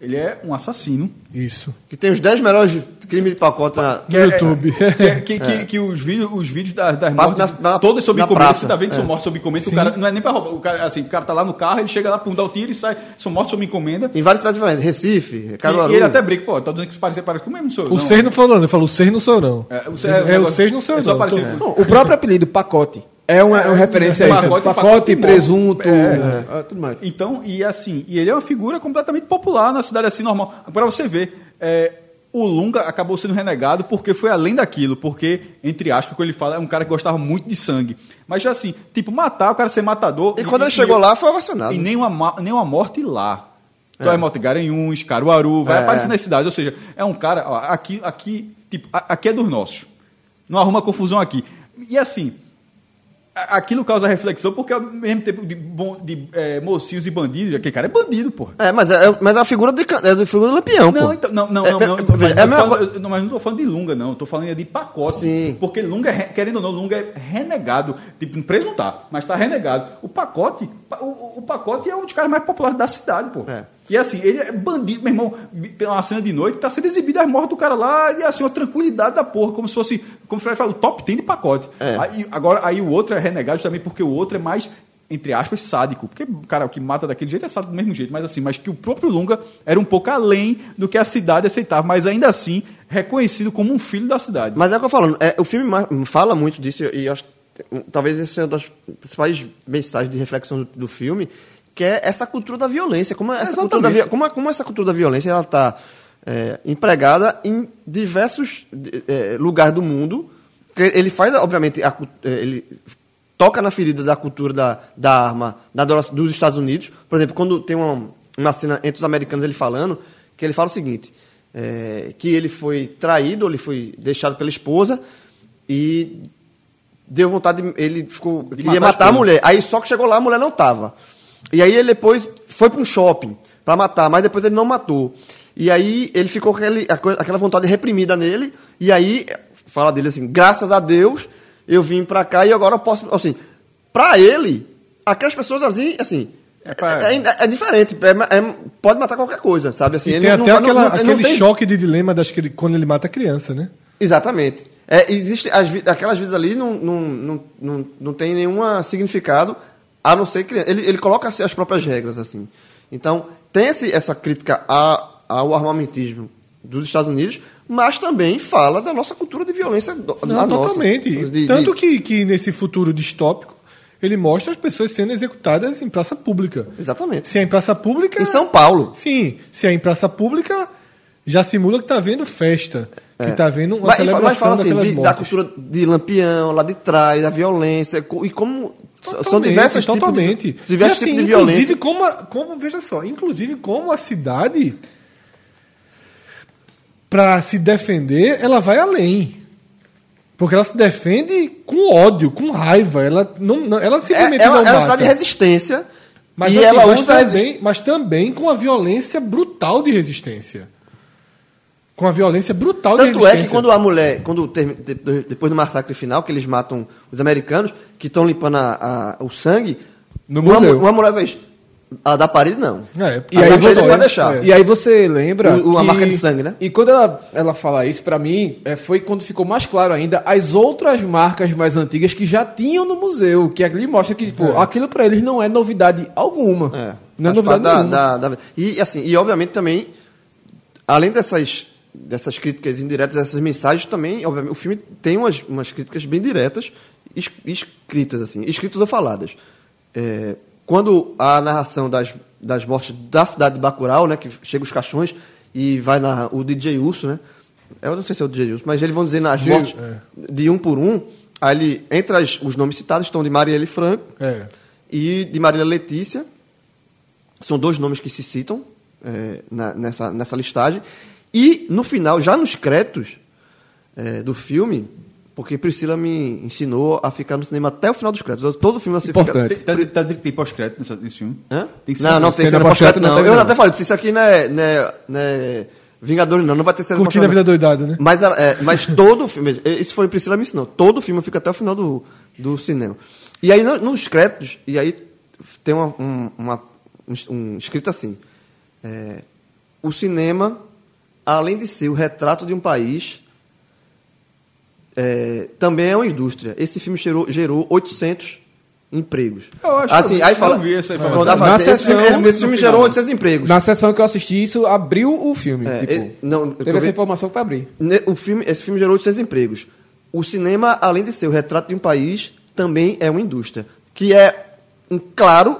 ele é um assassino. Isso. Que tem os 10 melhores crimes de pacote na. No YouTube. Que, que, que, que os vídeos, os vídeos das, das Passa mortes, na- na- todas sob encomenda, você tá vendo que são É. mortes sob encomenda, o cara não é nem para roubar, o cara, assim, o cara tá lá no carro, ele chega lá, pum, dá o tiro e sai, são mortes sob encomenda. Em várias cidades diferentes. Recife, E, Caruaru. e ele até brinca, pô, tá dizendo que parece, parece que o mesmo sou eu. O seis não falou, não. Ele falou, o seis não sou eu, não. É, o É, seis- é, não sou eu, é não. Não, o próprio apelido, pacote, é uma, é uma referência a isso. Pacote, Pacote, presunto, é. ah, tudo mais. Então, e assim, e ele é uma figura completamente popular na cidade assim, normal. Para você ver, é, o Lunga acabou sendo renegado porque foi além daquilo, porque, entre aspas, quando ele fala, é um cara que gostava muito de sangue. Mas já assim, tipo, matar, o cara ser matador. E quando ele chegou lá, foi ovacionado. E nenhuma, ma- nenhuma morte lá. Então é morte em Garanhuns, Caruaru, vai É. aparecer nas cidades. Ou seja, é um cara. ó, aqui, aqui, tipo, a- aqui é dos nossos. Não arruma confusão aqui. E assim, aquilo causa reflexão, porque ao mesmo tempo de, bom, de é, mocinhos e bandidos, aquele cara é bandido, porra. É, mas é, é- mas é a figura can- é a figura do Lampião, pô. Não, então, não, não, É, não, é, não, é, mas, é não mesma tô falando- coisa- não, mas não estou falando de Lunga, não. Estou falando de pacote. Sim. Porque Lunga, re- querendo ou não, Lunga é renegado. Tipo, preso não tá, mas está renegado. O pacote, pa- o, o pacote é um dos caras mais populares da cidade, pô. É. E assim, ele é bandido, meu irmão. Tem uma cena de noite, tá sendo exibida as mortes do cara lá, e assim, uma tranquilidade da porra, como se fosse, como o Fred falou, o top 10 de pacote. É. Aí, agora, aí o outro é renegado também porque o outro é mais, entre aspas, sádico. Porque, cara, o que mata daquele jeito é sádico do mesmo jeito, mas assim, mas que o próprio Lunga era um pouco além do que a cidade aceitava, mas ainda assim reconhecido como um filho da cidade. Mas é o que eu falo, é, o filme fala muito disso e acho que talvez essa seja uma das principais mensagens de reflexão do, do filme, que é essa cultura da violência, como essa, cultura da, como, a- como essa cultura da violência ela está empregada em diversos é, lugares do mundo. Ele faz, obviamente, a é, ele toca na ferida da cultura da, da arma da, dos Estados Unidos. Por exemplo, quando tem uma, uma cena entre os americanos ele falando, que ele fala o seguinte, é, que ele foi traído, ele foi deixado pela esposa e deu vontade, de, ele ficou, queria matar a matar a esposa. mulher. Aí só que chegou lá, a mulher não estava. E aí ele depois foi para um shopping para matar, mas depois ele não matou. E aí ele ficou com aquele, aquela vontade reprimida nele, e aí fala dele assim, graças a Deus eu vim para cá e agora eu posso, assim, para ele, aquelas pessoas assim, assim, É pra- é, é- é diferente, é- é- pode matar qualquer coisa, sabe? Assim, E tem até não- aquela- não- não aquele tem- choque de dilema das, cri- quando ele mata a criança, né? Exatamente. É, existe as aquelas vidas ali não, não, não, não, não tem nenhum significado, a não ser que ele, ele coloca assim, as próprias regras assim. Então tem esse, essa crítica a- ao armamentismo dos Estados Unidos, mas também fala da nossa cultura de violência do- Não, nossa. totalmente. De- Tanto de- Que, que nesse futuro distópico, ele mostra as pessoas sendo executadas em praça pública. Exatamente. Se é em praça pública. Em São Paulo. Sim, se é em praça pública, já simula que está havendo festa. Que está havendo uma Mas, celebração mas fala assim, de- da cultura de lampião, lá de trás, da violência, e como são Totalmente, diversas totalmente. tipos de, diversos assim, tipos de inclusive, violência. Como, a- como, veja só, inclusive como a cidade, para se defender, ela vai além. Porque ela se defende com ódio, com raiva. Ela, não, não- ela É, simplesmente é uma, não mata. cidade de resistência. Mas, e assim, ela mas usa também, mas também com a violência brutal de resistência. Com a violência brutal de Tanto é que quando a mulher, quando depois do massacre final, que eles matam os americanos, que estão limpando a- a- o sangue, No uma, museu. mu- uma mulher fez. A da parede não. É, E A aí você- vai deixar. é. E aí você lembra. O- o- a que- marca de sangue, né? E quando ela, ela fala isso, pra mim, é, foi quando ficou mais claro ainda as outras marcas mais antigas que já tinham no museu. Que ali mostra que, tipo, aquilo pra eles não é novidade alguma. É. Não é novidade da- nenhuma. da- da- e assim, e obviamente também, além dessas, dessas críticas indiretas, essas mensagens, também, obviamente, o filme tem umas, umas críticas bem diretas, es- escritas, assim, escritas ou faladas. É, quando a narração das, das mortes da cidade de Bacurau, né, que chega os caixões e vai na, o DJ Urso, né, eu não sei se é o DJ Urso, mas eles vão dizer nas mortes de um por um, aí ele, entre as- os nomes citados estão de Marielle Franco, É. e de Marília Letícia. São dois nomes que se citam é, na- nessa, nessa listagem. E no final, já nos créditos é, do filme, porque Priscila me ensinou a ficar no cinema até o final dos créditos. Todo filme você Importante. fica. Tem, tá, tem pós-crédito nesse filme? Hã? Tem não, não tem cena cena pós-crédito não não. Eu até falei, isso aqui não é, não é, não é Vingadores, não. Não vai ter cena Curtindo a vida doidada, né? Mas, é, mas todo o filme, isso foi Priscila me ensinou, todo o filme fica até o final do, do cinema. E aí no- nos créditos, e aí tem uma, um, uma, um, um escrito assim, é, o cinema, além de ser o retrato de um país, é, também é uma indústria. Esse filme gerou, gerou 800 empregos. Eu acho que assim, eu vi- aí eu fala, vi essa informação. aí fala, Na esse, filme, sessão, esse- esse filme gerou final. 800 empregos. Na sessão que eu assisti isso, abriu o filme. É, tipo, ele- não, teve essa vi- informação pra abrir. Ne- O filme, esse filme gerou 800 empregos. O cinema, além de ser o retrato de um país, também é uma indústria. Que é, um claro,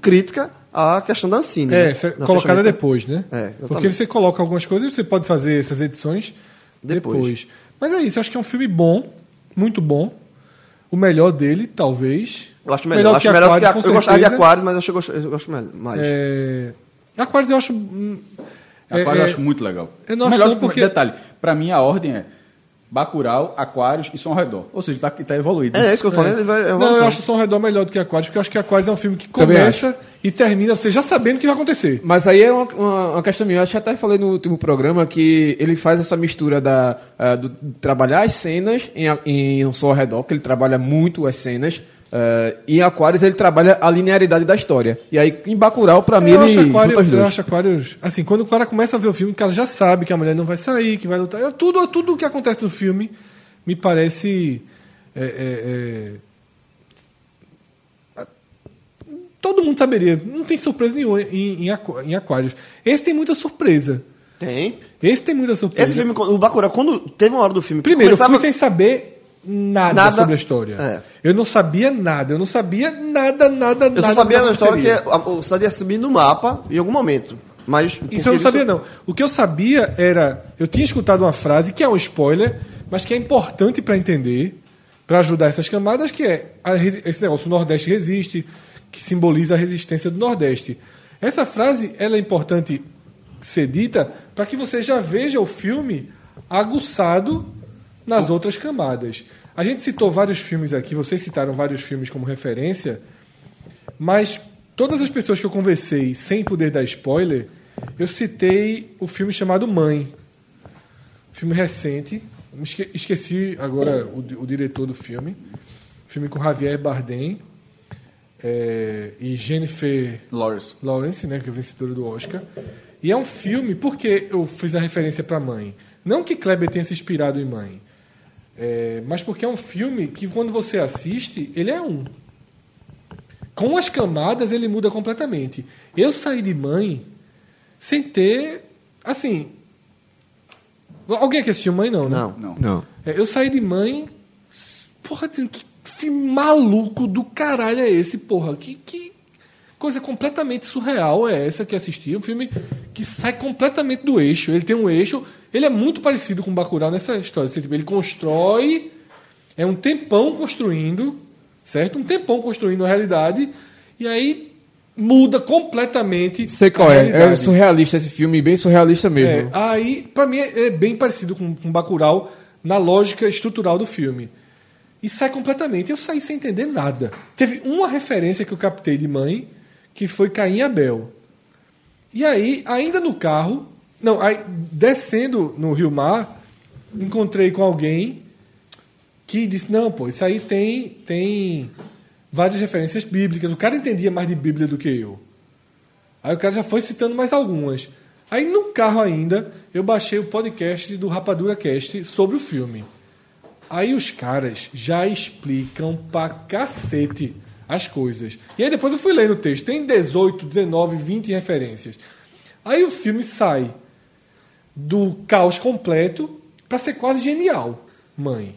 crítica à questão da Ancine. É, né? Na colocada depois, né? É, exatamente. Porque você coloca algumas coisas e você pode fazer essas edições depois. Depois. Mas é isso, acho que é um filme bom, muito bom. O melhor dele, talvez. Eu acho melhor. acho melhor Aquários, que a, com eu gostava de. Aquários, mas eu, acho, eu gosto- eu gosto melhor- mais. É... Aquários eu acho. hum, Aquário é- eu acho muito legal. eu não Melhor acho não que- porque- Detalhe, pra mim a ordem é Bacurau, Aquários e Som ao Redor. Ou seja, tá, tá evoluído. É, é isso que eu falei, ele vai Não, eu acho o Som ao Redor melhor do que Aquários, porque eu acho que Aquários é um filme que começa e termina você já sabendo o que vai acontecer. Mas aí é uma, uma, uma questão minha. Eu acho que até falei no último programa que ele faz essa mistura da, ah, do trabalhar as cenas em, em um só redor, que ele trabalha muito as cenas. E em Aquários ele trabalha a linearidade da história. E aí em Bacurau, pra mim, eu, ele acho junta eu acho Aquários. Assim, quando o cara começa a ver o filme, o cara já sabe que a mulher não vai sair, que vai lutar. Eu- Tudo, tudo o que acontece no filme me parece. é, é, é, todo mundo saberia. Não tem surpresa nenhuma em, em, Aqu- em Aquários. Esse tem muita surpresa. Tem. Esse tem muita surpresa. Esse filme, o Bacurau, quando teve uma hora do filme Primeiro, eu começava... fui sem saber nada, Nada. sobre a história. É. Eu não sabia nada. Eu não sabia nada, nada, nada. Eu só sabia da história que o cidade ia subir no mapa em algum momento. Mas Isso eu não sabia, não. O que eu sabia era. Eu tinha escutado uma frase que é um spoiler, mas que é importante para entender, para ajudar essas camadas, que é a esse negócio: o Nordeste resiste, que simboliza a resistência do Nordeste. Essa frase ela é importante ser dita para que você já veja o filme aguçado nas outras camadas. A gente citou vários filmes aqui, vocês citaram vários filmes como referência, mas todas as pessoas que eu conversei sem poder dar spoiler, eu citei o filme chamado Mãe. Filme recente. Esqueci agora o, o diretor do filme. Filme com Javier Bardem é, e Jennifer Lawrence. Lawrence, né, que é vencedora do Oscar. E é um filme, por que eu fiz a referência para Mãe? Não que Kleber tenha se inspirado em Mãe, é, mas porque é um filme que quando você assiste, ele é um. Com as camadas ele muda completamente. Eu saí de Mãe sem ter, assim... Alguém aqui assistiu Mãe não, né? Não. Não. Não. É, eu saí de mãe. Porra, assim, que filme maluco do caralho é esse, porra? Que, que coisa completamente surreal é essa que assisti? Um filme que sai completamente do eixo. Ele tem um eixo. Ele é muito parecido com Bacurau nessa história. Assim, tipo, ele constrói. É um tempão construindo, certo? Um tempão construindo a realidade. E aí muda completamente. Sei qual é. É surrealista esse filme, bem surrealista É, mesmo. aí, pra mim, é é bem parecido com, com Bacurau na lógica estrutural do filme. E sai completamente. Eu saí sem entender nada. Teve uma referência que eu captei de mãe, que foi Caim e Abel. E aí, ainda no carro, não, aí, descendo no Rio Mar, encontrei com alguém que disse: Não, pô, isso aí tem, tem várias referências bíblicas. O cara entendia mais de Bíblia do que eu. Aí o cara já foi citando mais algumas. Aí no carro ainda, eu baixei o podcast do Rapadura Cast sobre o filme. Aí os caras já explicam pra cacete as coisas. E aí depois eu fui lendo o texto. Tem 18, 19, 20 referências. Aí o filme sai do caos completo pra ser quase genial, mãe.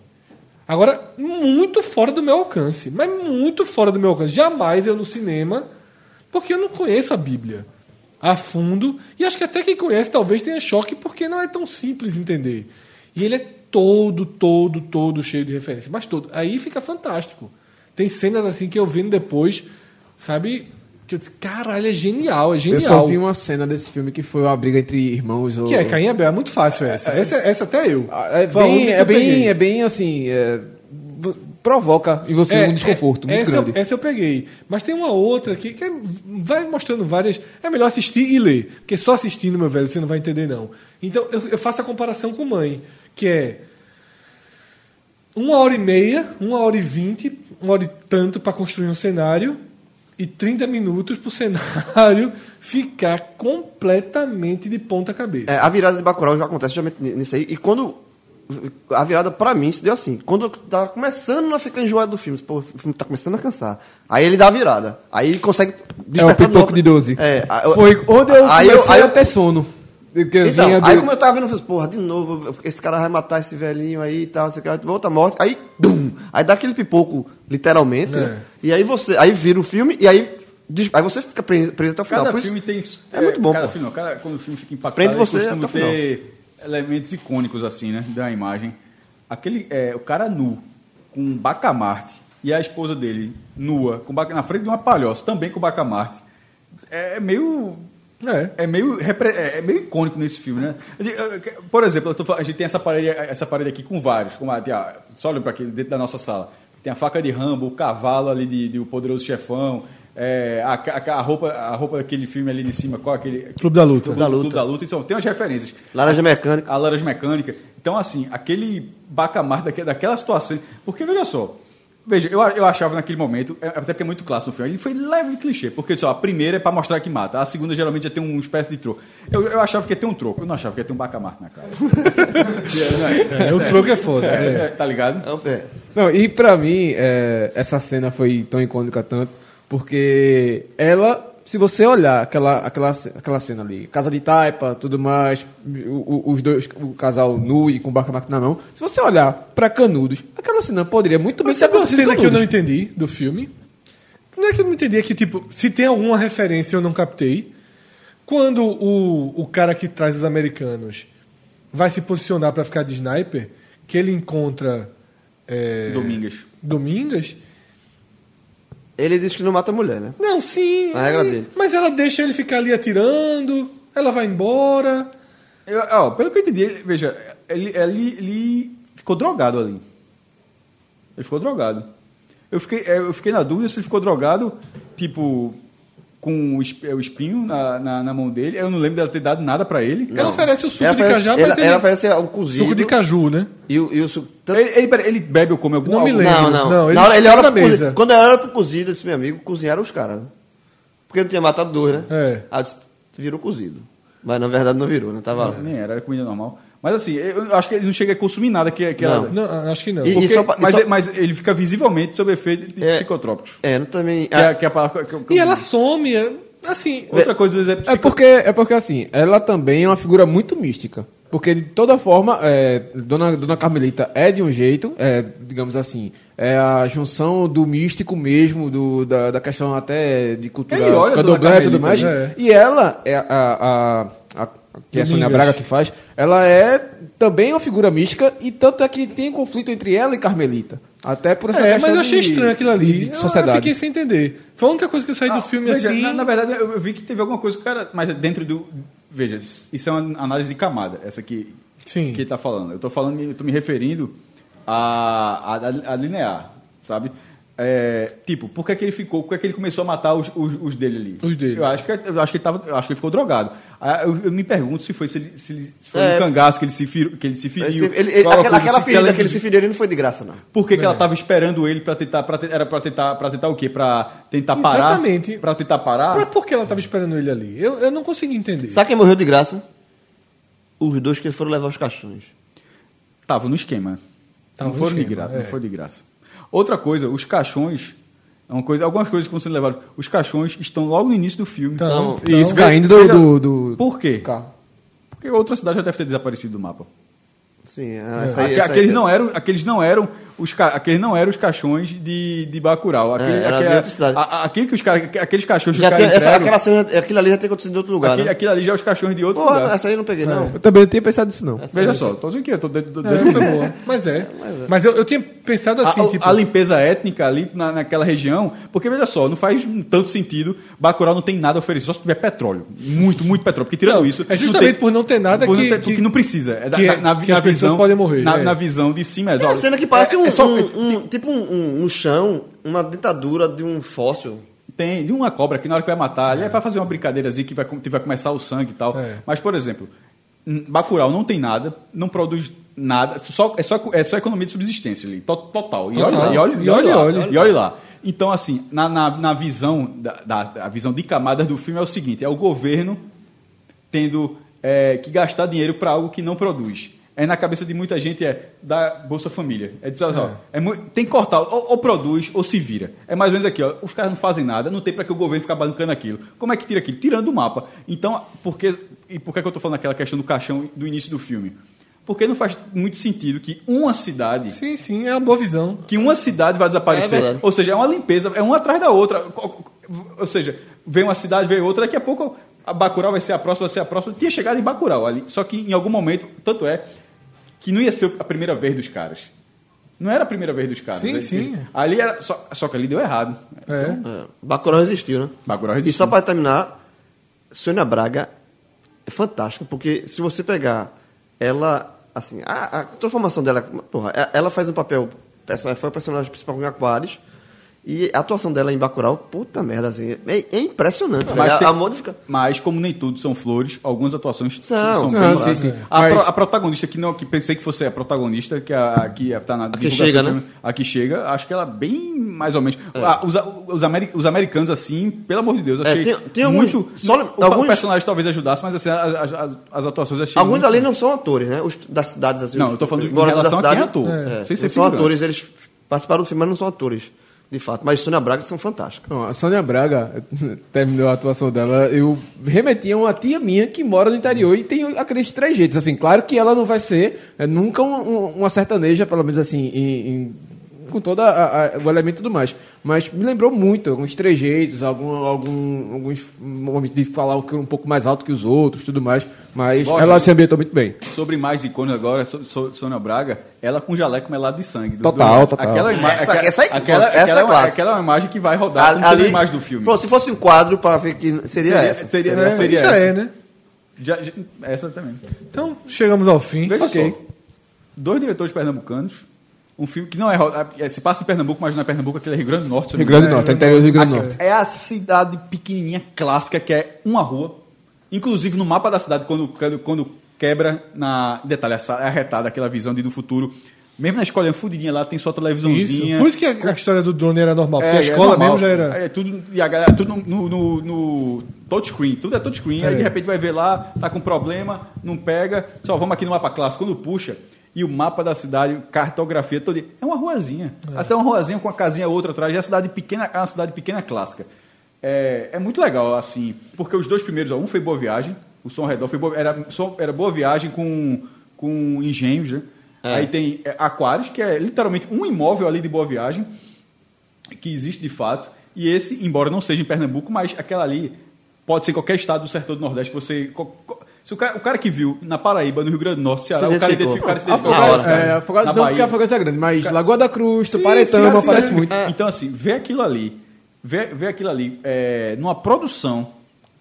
Agora, muito fora do meu alcance. Mas muito fora do meu alcance. Jamais eu no cinema, porque eu não conheço a Bíblia a fundo. E acho que até quem conhece talvez tenha choque, porque não é tão simples entender. E ele é todo, todo, todo cheio de referências. Mas todo. Aí fica fantástico. Tem cenas assim que eu vendo depois, sabe? Que eu disse, caralho, é genial, é genial. Eu só vi uma cena desse filme que foi uma briga entre irmãos. ou- Que é Caim e Abel, é muito fácil essa. Essa, essa até eu. Ah, É bem, é eu bem, é bem assim. é, provoca em você um desconforto muito essa, grande. Eu, essa eu peguei. Mas tem uma outra aqui que é- vai mostrando várias. É melhor assistir e ler. Porque só assistindo, meu velho, você não vai entender, não. Então eu, eu faço a comparação com mãe, que é uma hora e meia, uma hora e vinte, uma hora e tanto para construir um cenário e 30 minutos para o cenário [laughs] ficar completamente de ponta cabeça. É, a virada de Bacurau já acontece justamente nisso aí. E quando. A virada pra mim se deu assim. Quando eu tava começando a ficar enjoado do filme, pô, o filme tá começando a cansar. Aí ele dá a virada. Aí ele consegue É o pipoco de 12. É, aí eu- Foi onde eu aí comecei aí a ter sono. Então, aí como eu tava vendo, eu falei, porra, de novo, esse cara vai matar esse velhinho aí e tal, você quer volta morte. Aí, dum, aí dá aquele pipoco, literalmente, É. né? E aí você, aí vira o filme e aí, aí você fica preso, preso até o final. Cada Por isso- filme tem. é muito bom, Cada pô. filme, não, cada, quando o filme fica impactado, Prende você costuma ter elementos icônicos, assim, né? Da imagem. Aquele, é, o cara nu, com um bacamarte, e a esposa dele nua, com na frente de uma palhoça, também com bacamarte. É meio. É. É meio, repre- é é meio icônico nesse filme, né? Por exemplo, eu tô falando- a gente tem essa parede, essa parede aqui com vários. Com a, tem a- só olha para aqui, dentro da nossa sala. Tem a faca de Rambo, o cavalo ali de, de O Poderoso Chefão, é, a, a- a roupa, a roupa daquele filme ali de cima, qual é aquele... Clube da Luta. Clube da Luta. Clube da Luta. Então, tem umas referências. Laranja mecânica. A laranja mecânica. Então, assim, aquele bacamar daque- daquela situação. Porque, veja só. Veja, eu, eu achava naquele momento, é- até porque é muito clássico no filme, ele foi leve clichê, porque só, a primeira é pra mostrar que mata, a segunda geralmente já tem uma espécie de troco. Eu, eu achava que ia ter um troco, eu não achava que ia ter um bacamar na cara. [laughs] É, o troco é foda. É, é. é, tá ligado? É o pé. Não, e pra mim, é, essa cena foi tão icônica tanto, porque ela, se você olhar aquela, aquela, aquela cena ali, casa de taipa, tudo mais, o- o- os dois, o casal nu e com o bacamac na mão, se você olhar pra Canudos, aquela cena poderia muito bem Mas sabe uma acontecido cena que eu não entendi do filme? Não é que eu não entendi, é que, tipo, se tem alguma referência eu não captei. Quando o, o cara que traz os americanos vai se posicionar pra ficar de sniper, que ele encontra. É, Domingas. Domingas. Ele diz que não mata a mulher, né? Não, sim. A regra dele. Mas ela deixa ele ficar ali atirando, ela vai embora. Eu- ó, pelo que eu entendi, ele- veja, ele, ele, ele ficou drogado ali. Ele ficou drogado. Eu fiquei, é, eu fiquei na dúvida se ele ficou drogado, tipo, com o es- é, o espinho na, na, na mão dele. Eu não lembro dela ter dado nada pra ele. Ela oferece o suco Ela de oferece- cajá, ela, mas ele... ela oferece um cozido. Suco de caju, né? E o, e o suco. tanto- Ele, ele, pera, ele bebe ou come algum Não me lembro. Não, não. Não, ele Na hora- ele olha na pro cozido. mesa. Quando ela olha pro cozido, esse meu amigo, cozinharam os caras. né? Porque não tinha matado dois, né? É. Aí eu disse, virou cozido. Mas na verdade não virou, né? Tava lá. Nem era, era comida normal. Mas assim, eu acho que ele não chega a consumir nada que, que Não. ela. Não, acho que não. E- Porque- só e mas, só- mas ele fica visivelmente sob efeito de É. psicotrópicos. É, não também. Que é, que é a palavra que eu- que eu- E ela some, é- assim... Outra coisa é, É porque, é porque, assim, ela também é uma figura muito mística. Porque, de toda forma, é, Dona, Dona Carmelita é de um jeito, é, digamos assim, é a junção do místico mesmo, do, da, da questão até de cultura a candomblé e tudo mais. E ela, é a, a, a- que é a Sônia. Braga que faz, ela é também uma figura mística, e tanto é que tem conflito entre ela e Carmelita. Até por essa É, questão mas eu achei de- estranho aquilo ali. de- de Eu- sociedade. Eu fiquei sem entender. Foi a única coisa que eu saí Ah, do filme veja, assim. Na, na verdade, eu, eu vi que teve alguma coisa que o cara. Mas dentro do. Veja, isso é uma análise de camada, essa aqui Sim. que ele está falando. Eu estou falando, eu tô me referindo a, a, a linear, sabe? É, tipo, por que, que ele ficou, por que, que ele começou a matar os, os, os dele ali? Os dele. Eu acho que, eu acho que, ele, tava, eu acho que ele ficou drogado. Ah, Eu, eu me pergunto se foi, se ele, se ele- se foi É. um cangaço que ele se, fir, que ele se feriu. Ele, ele- a aquela coisa, aquela se- se ela- ferida que ele se feriu ele não foi de graça, não. Por que, que É. ela estava esperando ele para tentar, pra, te- era para tentar, para tentar o quê? Para tentar parar? Exatamente. Para tentar parar? Mas por que ela estava esperando ele ali? Eu, eu não consegui entender. Sabe quem morreu de graça? Os dois que foram levar os caixões. Tava no esquema. Tava não no foram de esquema, graça, é. não foi de graça. Outra coisa, os caixões, é uma coisa, algumas coisas que vão ser levadas. Os caixões estão logo no início do filme. Então, E isso então- caindo do, veja- do, do Por quê? carro. Porque outra cidade já deve ter desaparecido do mapa. Sim, essa aí, Aque- essa aí- aqueles, não eram, aqueles não eram os aqueles não eram os caixões de, de Bacurau. Aquele, É, era de aquele, outra cidade. a- a- aquele que os caras, aqueles caixões que Já os tinha, caras essa, entregam, aquela cena, aquilo ali já tem acontecido em outro lugar, aquele, né? aquele ali já é os caixões de outro Porra, lugar. essa aí eu não peguei, não. Eu também não tinha pensado nisso, não. Veja só, tô dizendo que eu tô dentro do, É, dentro foi do- boa. Mas é. Mas eu, eu tinha pensado assim, a, tipo. a limpeza étnica ali na, naquela região, porque veja só, não faz tanto sentido. Bacurau não tem nada a oferecer, só se tiver petróleo. Muito, muito petróleo. Porque tirando Não, isso. é justamente tem- por não ter nada por não que- ter- que- que não precisa. É da- que é- na, na, que na as pessoas visão, podem morrer, Na, é. na visão de cima, é, É uma cena que é- um, é só- um- um- tipo um, um- no chão, uma ditadura de um fóssil. Tem de uma cobra que na hora que vai matar, é para fazer uma brincadeirazinha que vai, que vai começar o sangue e tal. É. Mas, por exemplo, em Bacurau não tem nada, não produz nada, só, é, só, é só economia de subsistência ali, to- total. E olha, lá, e olha, E olha. e olha lá. Então, assim, na, na, na visão da, da, da visão de camadas do filme é o seguinte: é o governo tendo é, que gastar dinheiro para algo que não produz. Aí na cabeça de muita gente é da Bolsa Família. É dizer, ó, é mu- tem que cortar, ou, ou produz ou se vira. É mais ou menos aqui, ó, os caras não fazem nada, não tem para que o governo ficar bancando aquilo. Como é que tira aquilo? Tirando do mapa. Então, por que, e por que que eu estou falando aquela questão do caixão do início do filme? Porque não faz muito sentido que uma cidade Sim, sim, é uma boa visão. que uma cidade vai É desaparecer. verdade. Ou seja, é uma limpeza, é uma atrás da outra. Ou seja, vem uma cidade, vem outra, daqui a pouco a Bacurau vai ser a próxima, vai ser a próxima. Tinha chegado em Bacurau ali. Só que em algum momento, tanto é, que não ia ser a primeira vez dos caras. Não era a primeira vez dos caras. Sim, Ele- sim. Ali era. Só, só que ali deu errado. É. É, Bacurau resistiu, né? Bacurau E resistiu. só para terminar, Sônia Braga é fantástica, porque se você pegar ela, assim, a, a transformação dela, porra, é- ela faz um papel, foi a personagem principal em Aquares, e a atuação dela em Bacurau, puta merda, assim, é, é impressionante. Mas, A, tem- a modifica... mas como nem tudo são flores, algumas atuações São, são bem- sim, sim. A, Mas- pro- a protagonista que não que pensei que fosse a protagonista que a, a que tá na divulgação chega, do né? a que chega, acho que ela é bem mais ou menos. Ah, os, os, ameri- os americanos assim, pelo amor de Deus, achei É, tem- tem alguns- muito. só- o, alguns- personagem talvez ajudasse, mas assim as, as, as atuações achei Alguns muito- ali não são atores, né? Os das cidades, assim. Não, os- eu tô falando em moradores relação a quem é ator, é, não são atores, eles participaram do filme, mas não são atores, de fato. Mas Sônia Braga são fantásticas. Não, a Sônia Braga [laughs] terminou a atuação dela. Eu remeti a uma tia minha que mora no interior e tem aqueles três jeitos. Assim, claro que ela não vai ser é, nunca um- um- uma sertaneja, pelo menos assim, em- em- com todo o elemento e tudo mais. Mas me lembrou muito, alguns trejeitos, algum, algum, alguns momentos de falar um pouco mais alto que os outros tudo mais. Mas Lógico. ela se ambientou muito bem. Sobre mais icônicos agora, so, so, Sônia Braga, ela com jaleco melado de sangue. do- Total, do- total. Aquela, ima Essa- aquela, essa é- aquela, essa aquela, uma- clássica. aquela é uma imagem que vai rodar como sendo a imagem do filme. Pô, se fosse um quadro para ver que seria, Seria- essa. seria- seria já essa. é, né? Já, já- essa também. Então, chegamos ao fim. Veja Ok. só. Dois diretores pernambucanos. Um filme que não é, é- Se passa em Pernambuco, mas não é Pernambuco, aquele é Rio Grande do Norte. Rio Grande do. Norte, é interior do Rio Grande do A- Norte. É a cidade pequenininha clássica, que é uma rua. Inclusive, no mapa da cidade, quando, quando, quebra na... Detalhe, é arretada aquela visão de no futuro. Mesmo na escolinha fudidinha lá, tem sua Isso. televisãozinha. Por isso que a, a história do drone era normal, porque É, a escola é normal. mesmo já era. É tudo, e a galera, tudo no, no, no touchscreen, tudo é touchscreen. Aí É. de repente vai ver lá, tá com problema, não pega, só vamos aqui no mapa clássico. Quando puxa, e o mapa da cidade, cartografia toda. É uma ruazinha. É uma ruazinha com uma casinha outra atrás. E a cidade pequena é uma cidade pequena clássica. É, é muito legal, assim, porque os dois primeiros, ó, um foi Boa Viagem, o Som ao Redor foi boa, era, som- era Boa Viagem com, com engenhos, né? Aí tem é, Aquários, que é literalmente um imóvel ali de Boa Viagem, que existe de fato. E esse, embora não seja em Pernambuco, mas aquela ali pode ser em qualquer estado do sertão do Nordeste. que Você, se o, cara, o cara que viu na Paraíba, no Rio Grande do Norte, Ceará, Se o cara identificou. o cara se A identificou. Afogados, hora, é, Afogados Na não, porque Bahia. a Afogados é grande, mas Lagoa da Cruz, Tuparetama aparece muito. Então, assim, ver aquilo ali, ver, ver aquilo ali é, numa produção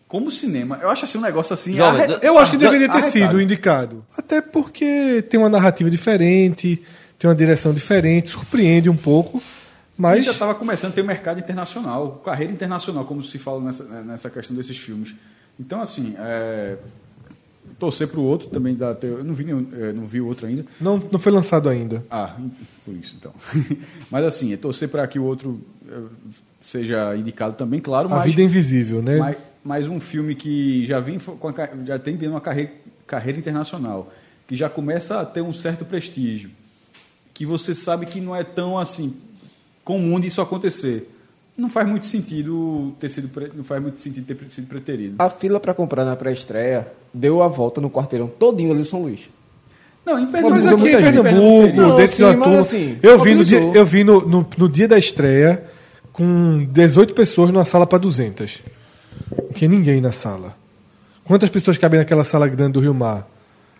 como cinema, eu acho assim um negócio assim. Jovem, arre- Eu acho que deveria ter arretado. sido indicado. Até porque tem uma narrativa diferente, tem uma direção diferente, surpreende um pouco. Mas Mas já estava começando a ter um mercado internacional, carreira internacional, como se fala nessa, nessa questão desses filmes. Então, assim, é, torcer para o outro também dá. até- Eu não vi, nenhum, é, não vi o outro ainda. não, não foi lançado ainda. Ah, por isso então. [laughs] mas assim, é torcer para que o outro eh, seja indicado também, claro, A mas, Vida Invisível, né? mas, mas um filme que já vem a já tem dentro uma carreira, carreira internacional, que já começa a ter um certo prestígio, que você sabe que não é tão assim comum disso acontecer. Não faz muito sentido ter sido pre- não faz muito sentido ter sido preterido. A fila pra comprar na pré-estreia deu a volta no quarteirão todinho ali em São Luís. Não, em Mas Pernambuco, aqui em muita gente. Pernambuco, Não, dentro sim, mas turma, assim, eu vi, no dia, eu vi no, no, no dia da estreia com 18 pessoas numa sala para 200. Não tinha ninguém na sala. Quantas pessoas cabem naquela sala grande do Rio Mar?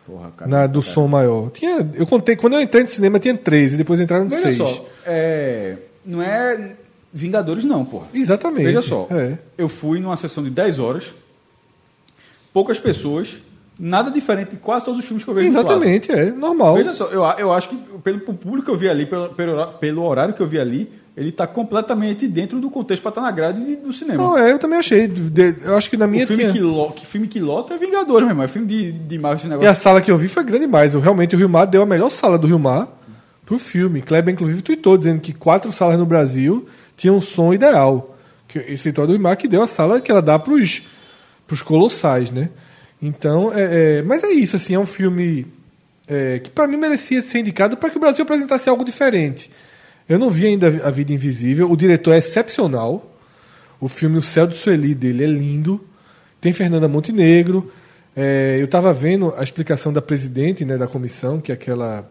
Porra, cara. Na, do som maior. Tinha, eu contei, quando eu entrei no cinema tinha 13, depois entraram Veja 6. só, é, não é Vingadores não, porra. Exatamente. Veja só, É. eu fui numa sessão de 10 horas, poucas pessoas, nada diferente de quase todos os filmes que eu vejo. Exatamente, é normal. Veja só, eu, eu acho que pelo público que eu vi ali, pelo, pelo, pelo horário que eu vi ali, ele está completamente dentro do contexto para estar na grade de- do cinema. Não, é, eu também achei. De- eu acho que na minha o filme tinha... que, lo, que filme que lota é Vingadores, meu irmão. É filme de, de esse E negócio. a sala que eu vi foi grande demais. Eu, realmente, o Rio Mar deu a melhor sala do Rio Mar pro filme. Kleber, inclusive, tweetou dizendo que quatro salas no Brasil tinham um som ideal. Que, esse tal do Rio Mar que deu a sala que ela dá pros, pros colossais, né? Então, é, é- mas é isso, assim, é um filme é, que para mim merecia ser indicado para que o Brasil apresentasse algo diferente. Eu não vi ainda A Vida Invisível. O diretor é excepcional. O filme O Céu de Sueli dele é lindo. Tem Fernanda Montenegro. É, eu estava vendo a explicação da presidente né, da comissão, que é aquela.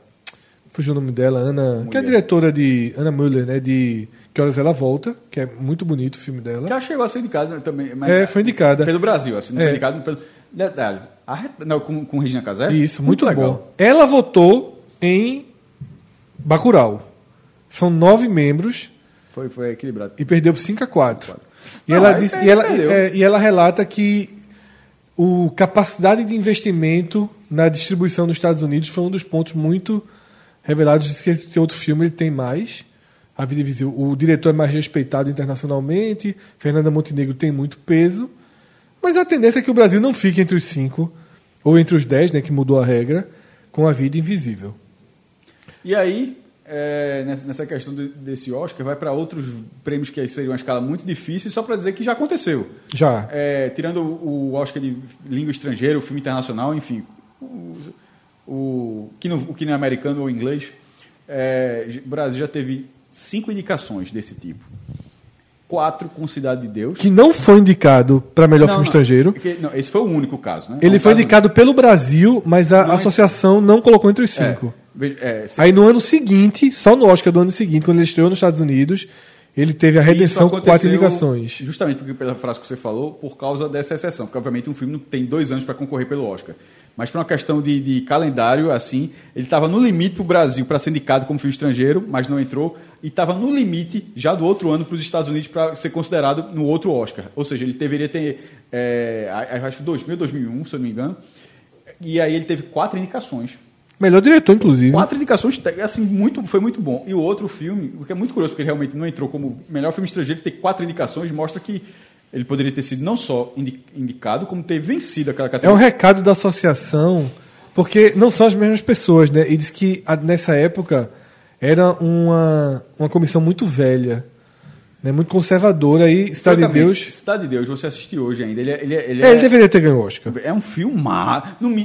Fugiu o nome dela, Ana. Que é a diretora de. Ana Müller, né? De Que Horas Ela Volta, que é muito bonito o filme dela. Que ela chegou a ser indicada né, também. mas- É, foi indicada. Pelo Brasil, assim, não É. foi indicado pelo. Detalhe, a não, com, com Regina Casé? Isso, muito, legal. bom. Ela votou em Bacurau. São nove membros Foi, foi equilibrado. e perdeu por 5 a 4. E Não, ela disse, e ela, é, e ela relata que o capacidade de investimento na distribuição nos Estados Unidos foi um dos pontos muito revelados que esse outro filme ele tem mais. A Vida Invisível. O diretor é mais respeitado internacionalmente. Fernanda Montenegro tem muito peso. Mas a tendência é que o Brasil não fique entre os cinco, ou entre os dez, né, que mudou a regra, com a Vida Invisível. E aí, é, nessa, questão de- desse Oscar, vai para outros prêmios que seriam uma escala muito difícil, só para dizer que já aconteceu. Já. É, tirando o o Oscar de língua estrangeira, o filme internacional, enfim, o, o, que, não, o que não é americano ou inglês, é, o Brasil já teve cinco indicações desse tipo. Quatro com Cidade de Deus. Que não foi indicado para melhor Não, filme não, estrangeiro. porque- não, esse foi o único caso, né? Ele É um foi caso- indicado pelo Brasil, mas a associação não colocou entre os É, cinco. é, se- Aí no ano seguinte, só no Oscar do ano seguinte, quando ele estreou nos Estados Unidos, ele teve a redenção com quatro indicações. Justamente porque, pela frase que você falou, por causa dessa exceção. Porque, obviamente, um filme não tem dois anos para concorrer pelo Oscar. Mas, por uma questão de, de calendário, assim, ele estava no limite para o Brasil para ser indicado como filme estrangeiro, mas não entrou. E estava no limite, já do outro ano, para os Estados Unidos para ser considerado no outro Oscar. Ou seja, ele deveria ter, é, acho que 2000, 2001, se eu não me engano. E aí ele teve quatro indicações. Melhor diretor, inclusive. Quatro indicações, assim, muito, foi muito bom. E o outro filme, o que é muito curioso, porque ele realmente não entrou como melhor filme estrangeiro, ter quatro indicações, mostra que ele poderia ter sido não só indi- indicado, como ter vencido aquela É um categoria. recado da associação, porque não são as mesmas pessoas, né? E diz que nessa época era uma, uma comissão muito velha, né? muito conservadora. E Cidade de Deus. Cidade de Deus, você assistiu hoje ainda. Ele, é- ele, é- ele É, é, ele deveria ter ganho Oscar. é um filme,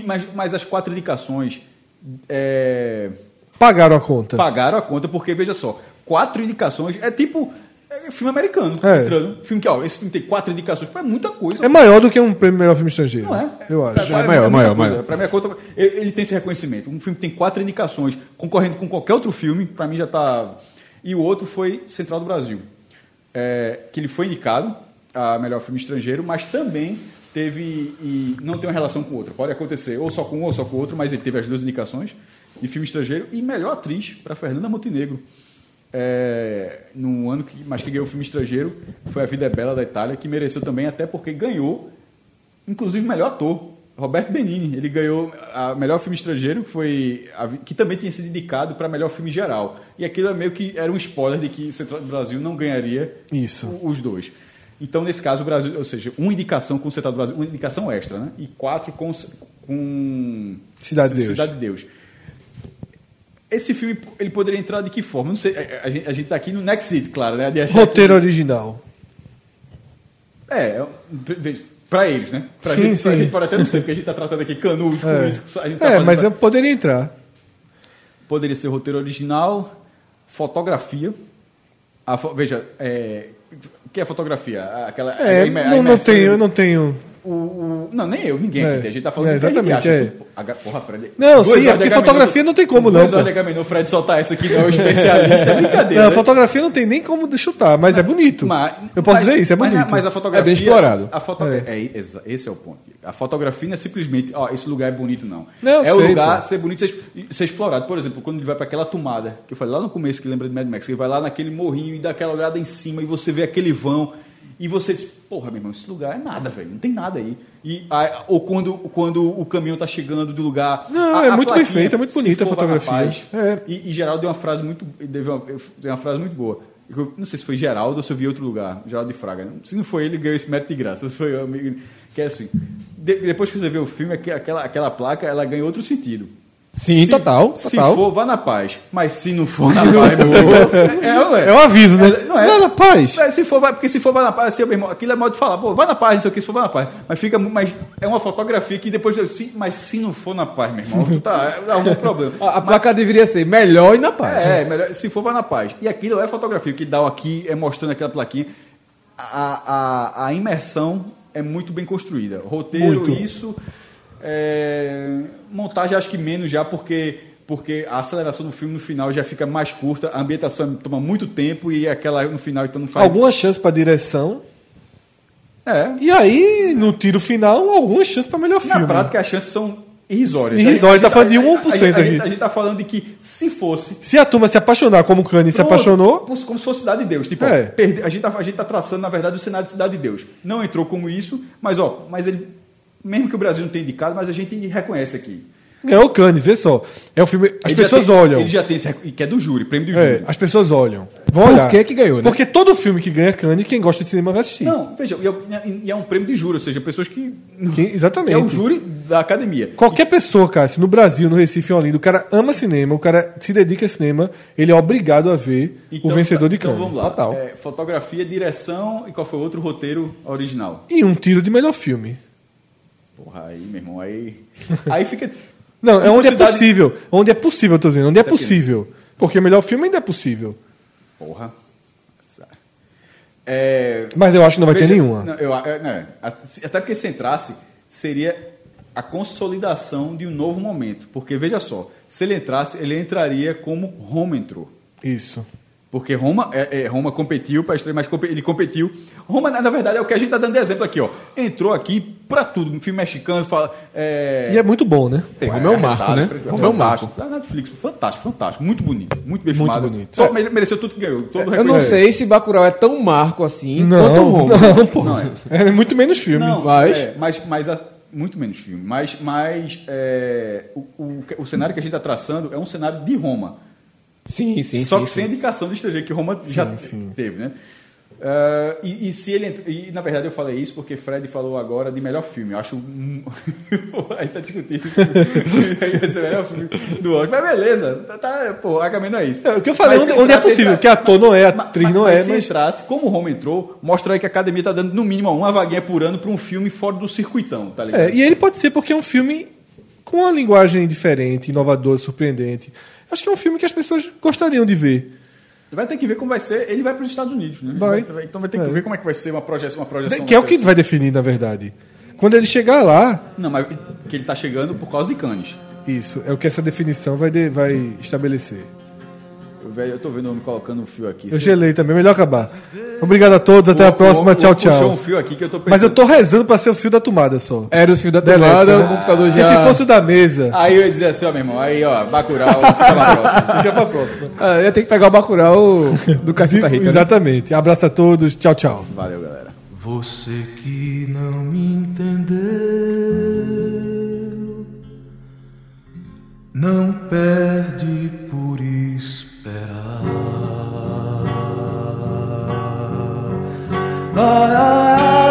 mas, mas as quatro indicações é, Pagaram a conta. pagaram a conta, porque, veja só, quatro indicações é tipo é filme americano. É. Entrando. Filme que, ó, esse filme tem quatro indicações, é muita coisa. É maior do que um prêmio melhor filme estrangeiro. Não é? Eu acho. Pra- pra- maior, muita maior, coisa. maior. Pra minha conta, ele, tem esse reconhecimento. Um filme que tem quatro indicações, concorrendo com qualquer outro filme, pra mim já tá. E o outro foi Central do Brasil, É, que ele foi indicado a melhor filme estrangeiro, mas também teve e não tem uma relação com o outro. Pode acontecer ou só com um ou só com outro, mas ele teve as duas indicações de filme estrangeiro e melhor atriz para Fernanda Montenegro. É, no ano que, mas que ganhou o filme estrangeiro foi A Vida é Bela da Itália, que mereceu também até porque ganhou inclusive melhor ator. Roberto Benini, ele ganhou a melhor filme estrangeiro, que foi a que também tinha sido indicado para melhor filme geral. E aquilo é meio que era um spoiler de que Central do Brasil não ganharia Isso. os dois. Então, nesse caso, o Brasil, ou seja, uma indicação com Central do Brasil, uma indicação extra, né? E quatro com, com Cidade de Deus. Cidade de Deus. Esse filme ele poderia entrar de que forma? Não sei. A, a gente, a gente tá aqui no Next It, claro, né? Roteiro que- original. é, veja, pra eles, né? Pra, Sim, gente, pra sim. gente pode até não ser, porque a gente tá tratando aqui canudos [laughs] É, com isso. A gente tá É, mas pra- eu poderia entrar. Poderia ser roteiro original, fotografia. A Veja, é, o que é fotografia? Aquela, É, não, não tenho, eu não tenho. O, o- não, nem eu, ninguém É. aqui. A gente tá falando É, que exatamente, acha. é. Pô, H- Porra, Fred. Não, sim, é porque fotografia não tem como, não, Duas pô. horas de Agamenon, o Fred soltar essa aqui, não é um [laughs] especialista, é brincadeira. Não, né? fotografia não tem nem como chutar, mas é bonito. Mas- eu posso mas- dizer isso, é mas- bonito. Mas, a fotografia. É bem explorado. A foto, É. é. exa- esse é o ponto. A fotografia não é simplesmente, ó, esse lugar é bonito, não. Não, é o lugar pô. ser bonito, ser, ser explorado. Por exemplo, quando ele vai para aquela tomada, que eu falei lá no começo, que lembra de Mad Max, ele vai lá naquele morrinho e dá aquela olhada em cima e você vê aquele vão. E você diz, porra, meu irmão, esse lugar é nada, velho. Não tem nada aí. E, a- ou quando, quando o caminhão tá chegando do lugar. Não, é muito bem plaquinha, feito, é muito "Se bonita a fotografia." É. E, e Geraldo deu uma frase muito. Deu uma, deu uma frase muito boa. Eu não sei se foi Geraldo ou se eu vi outro lugar. Geraldo de Fraga. Se não foi ele, ganhou esse mérito de graça. Se foi eu, amigo. Que é assim. de- depois que você vê o filme, aque- aquela, aquela placa ela ganha outro sentido. Sim, Se- total. Se total. for, vá na paz. Mas se não for [laughs] na paz, meu irmão, é, é. É um aviso, né? Não é? Não, na paz. É, se for, vai, porque se for vai na paz, assim, meu irmão, aquilo é modo de falar, pô, vai na paz, não sei o que, se for vai na paz. Mas fica mas é uma fotografia que depois eu sim, mas se não for na paz, meu irmão, tu tá, é algum problema. [laughs] A, a placa deveria ser melhor e na paz. É, melhor, se for vai na paz. E aquilo é fotografia, que dá aqui é mostrando aquela plaquinha. A, a, a imersão é muito bem construída. Roteiro, Muito. isso. É, montagem acho que menos já, porque, porque a aceleração do filme no final já fica mais curta, a ambientação toma muito tempo e aquela no final então não faz. Alguma chance pra direção. É. E aí, no tiro final, alguma chance pra melhor Na filme. prática, as chances são irrisórias. Irrisórias, tá falando de a- 1% a, gente- a, gente- a gente tá falando de que se fosse Se a turma se apaixonar como o Kanye se apaixonou, Como, como se fosse Cidade de Deus. Tipo, É. ó, perde- a, gente tá, a gente tá traçando, na verdade, o cenário de Cidade de Deus. Não entrou como isso, mas ó, mas ele mesmo que o Brasil não tenha indicado, mas a gente reconhece aqui. Ganhou o Cannes, vê só. É um filme. As Ele pessoas tem- olham. Ele já tem esse rec- que é do júri, prêmio do É, júri. as pessoas olham. Vão Por olhar. que que ganhou, né? Porque todo filme que ganha Cannes, quem gosta de cinema vai assistir. Não, veja, e é, e é um prêmio de júri, ou seja, pessoas que. Quem- exatamente. que é o júri da academia. Qualquer pessoa, cara, se no Brasil, no Recife, em Olinda, o cara ama cinema, o cara se dedica a cinema, ele é obrigado a ver o vencedor de então Cannes. vamos lá. Total. É, fotografia, direção e qual foi o outro roteiro original? E um tiro de melhor filme. Porra, aí, meu irmão, aí. Aí fica. Não, é onde é possível. Onde é possível, eu tô dizendo. Onde é possível. Porque o melhor filme ainda é possível. Porra. É, Mas eu acho que não vai ter Veja, nenhuma. não, eu- é, não, se- até porque se entrasse, seria a consolidação de um novo momento. Porque, veja só, se ele entrasse, ele entraria como Roma entrou. Isso. Porque Roma, é, é, Roma competiu para estreia, mas ele competiu. Roma, na verdade, é o que a gente está dando de exemplo aqui. Ó. Entrou aqui para tudo. Um filme mexicano, fala. É, E é muito bom, né? É, Roma é um marco, arretado, né? Roma é um marco. fantástico. Da Netflix, fantástico, fantástico. Muito bonito. Muito bem Muito filmado. bonito. Todo- mere- mereceu tudo que ganhou. Todo Eu não sei se Bacurau é tão marco assim Não, quanto Roma. não, pô. Não é. [laughs] é. muito menos filme. Não, Mas- é, mas, mas a- muito menos filme. Mas, mas é, o, o, o cenário que a gente está traçando é um cenário de Roma. Sim, sim, Só sim, que sim. sem indicação de estrangeiro, que Roma já teve, né? Ah, e, e se ele e na verdade eu falei isso porque Fred falou agora de melhor filme. Eu acho. [laughs] Aí tá discutindo. [laughs] Ser o melhor filme do Oscar. Mas beleza. Tá, tá, pô, Agamemnon é isso. É, o que eu falei, Mas onde, se é possível. entra- Que ator não é, atriz mas- não mas é, se mas. entrasse, como o Roma entrou, mostra aí que a academia está dando no mínimo uma vaguinha por ano para um filme fora do circuitão, tá ligado? É, e ele pode ser porque é um filme com uma linguagem diferente, inovadora, surpreendente. Acho que é um filme que as pessoas gostariam de ver. Vai ter que ver como vai ser. Ele vai para os Estados Unidos, né? Ele Vai. Então vai ter que É. ver como é que vai ser uma projeção. Uma projeção Que é o que vai definir, na verdade. Quando ele chegar lá, Não, mas que ele está chegando por causa de Cannes. isso, é o que essa definição vai, de- vai estabelecer. Eu, velho, eu tô vendo o homem colocando um fio aqui. Eu Você- gelei também, melhor acabar. Obrigado a todos, até O- a próxima, o- o- tchau, tchau. um fio aqui que eu tô pensando. Mas eu tô rezando pra ser o fio da tomada só. Era o fio da tomada, né? o computador Porque já... se fosse o da mesa, Aí eu ia dizer assim, ó, meu irmão, aí, ó, Bacurau, fica pra próxima. fica pra próxima. [laughs] Ah, ia ter que pegar o Bacurau do Caceta Rica, né? Exatamente. Abraço a todos, tchau, tchau. Valeu, galera. Você que não me entendeu, não perde por esperar. But I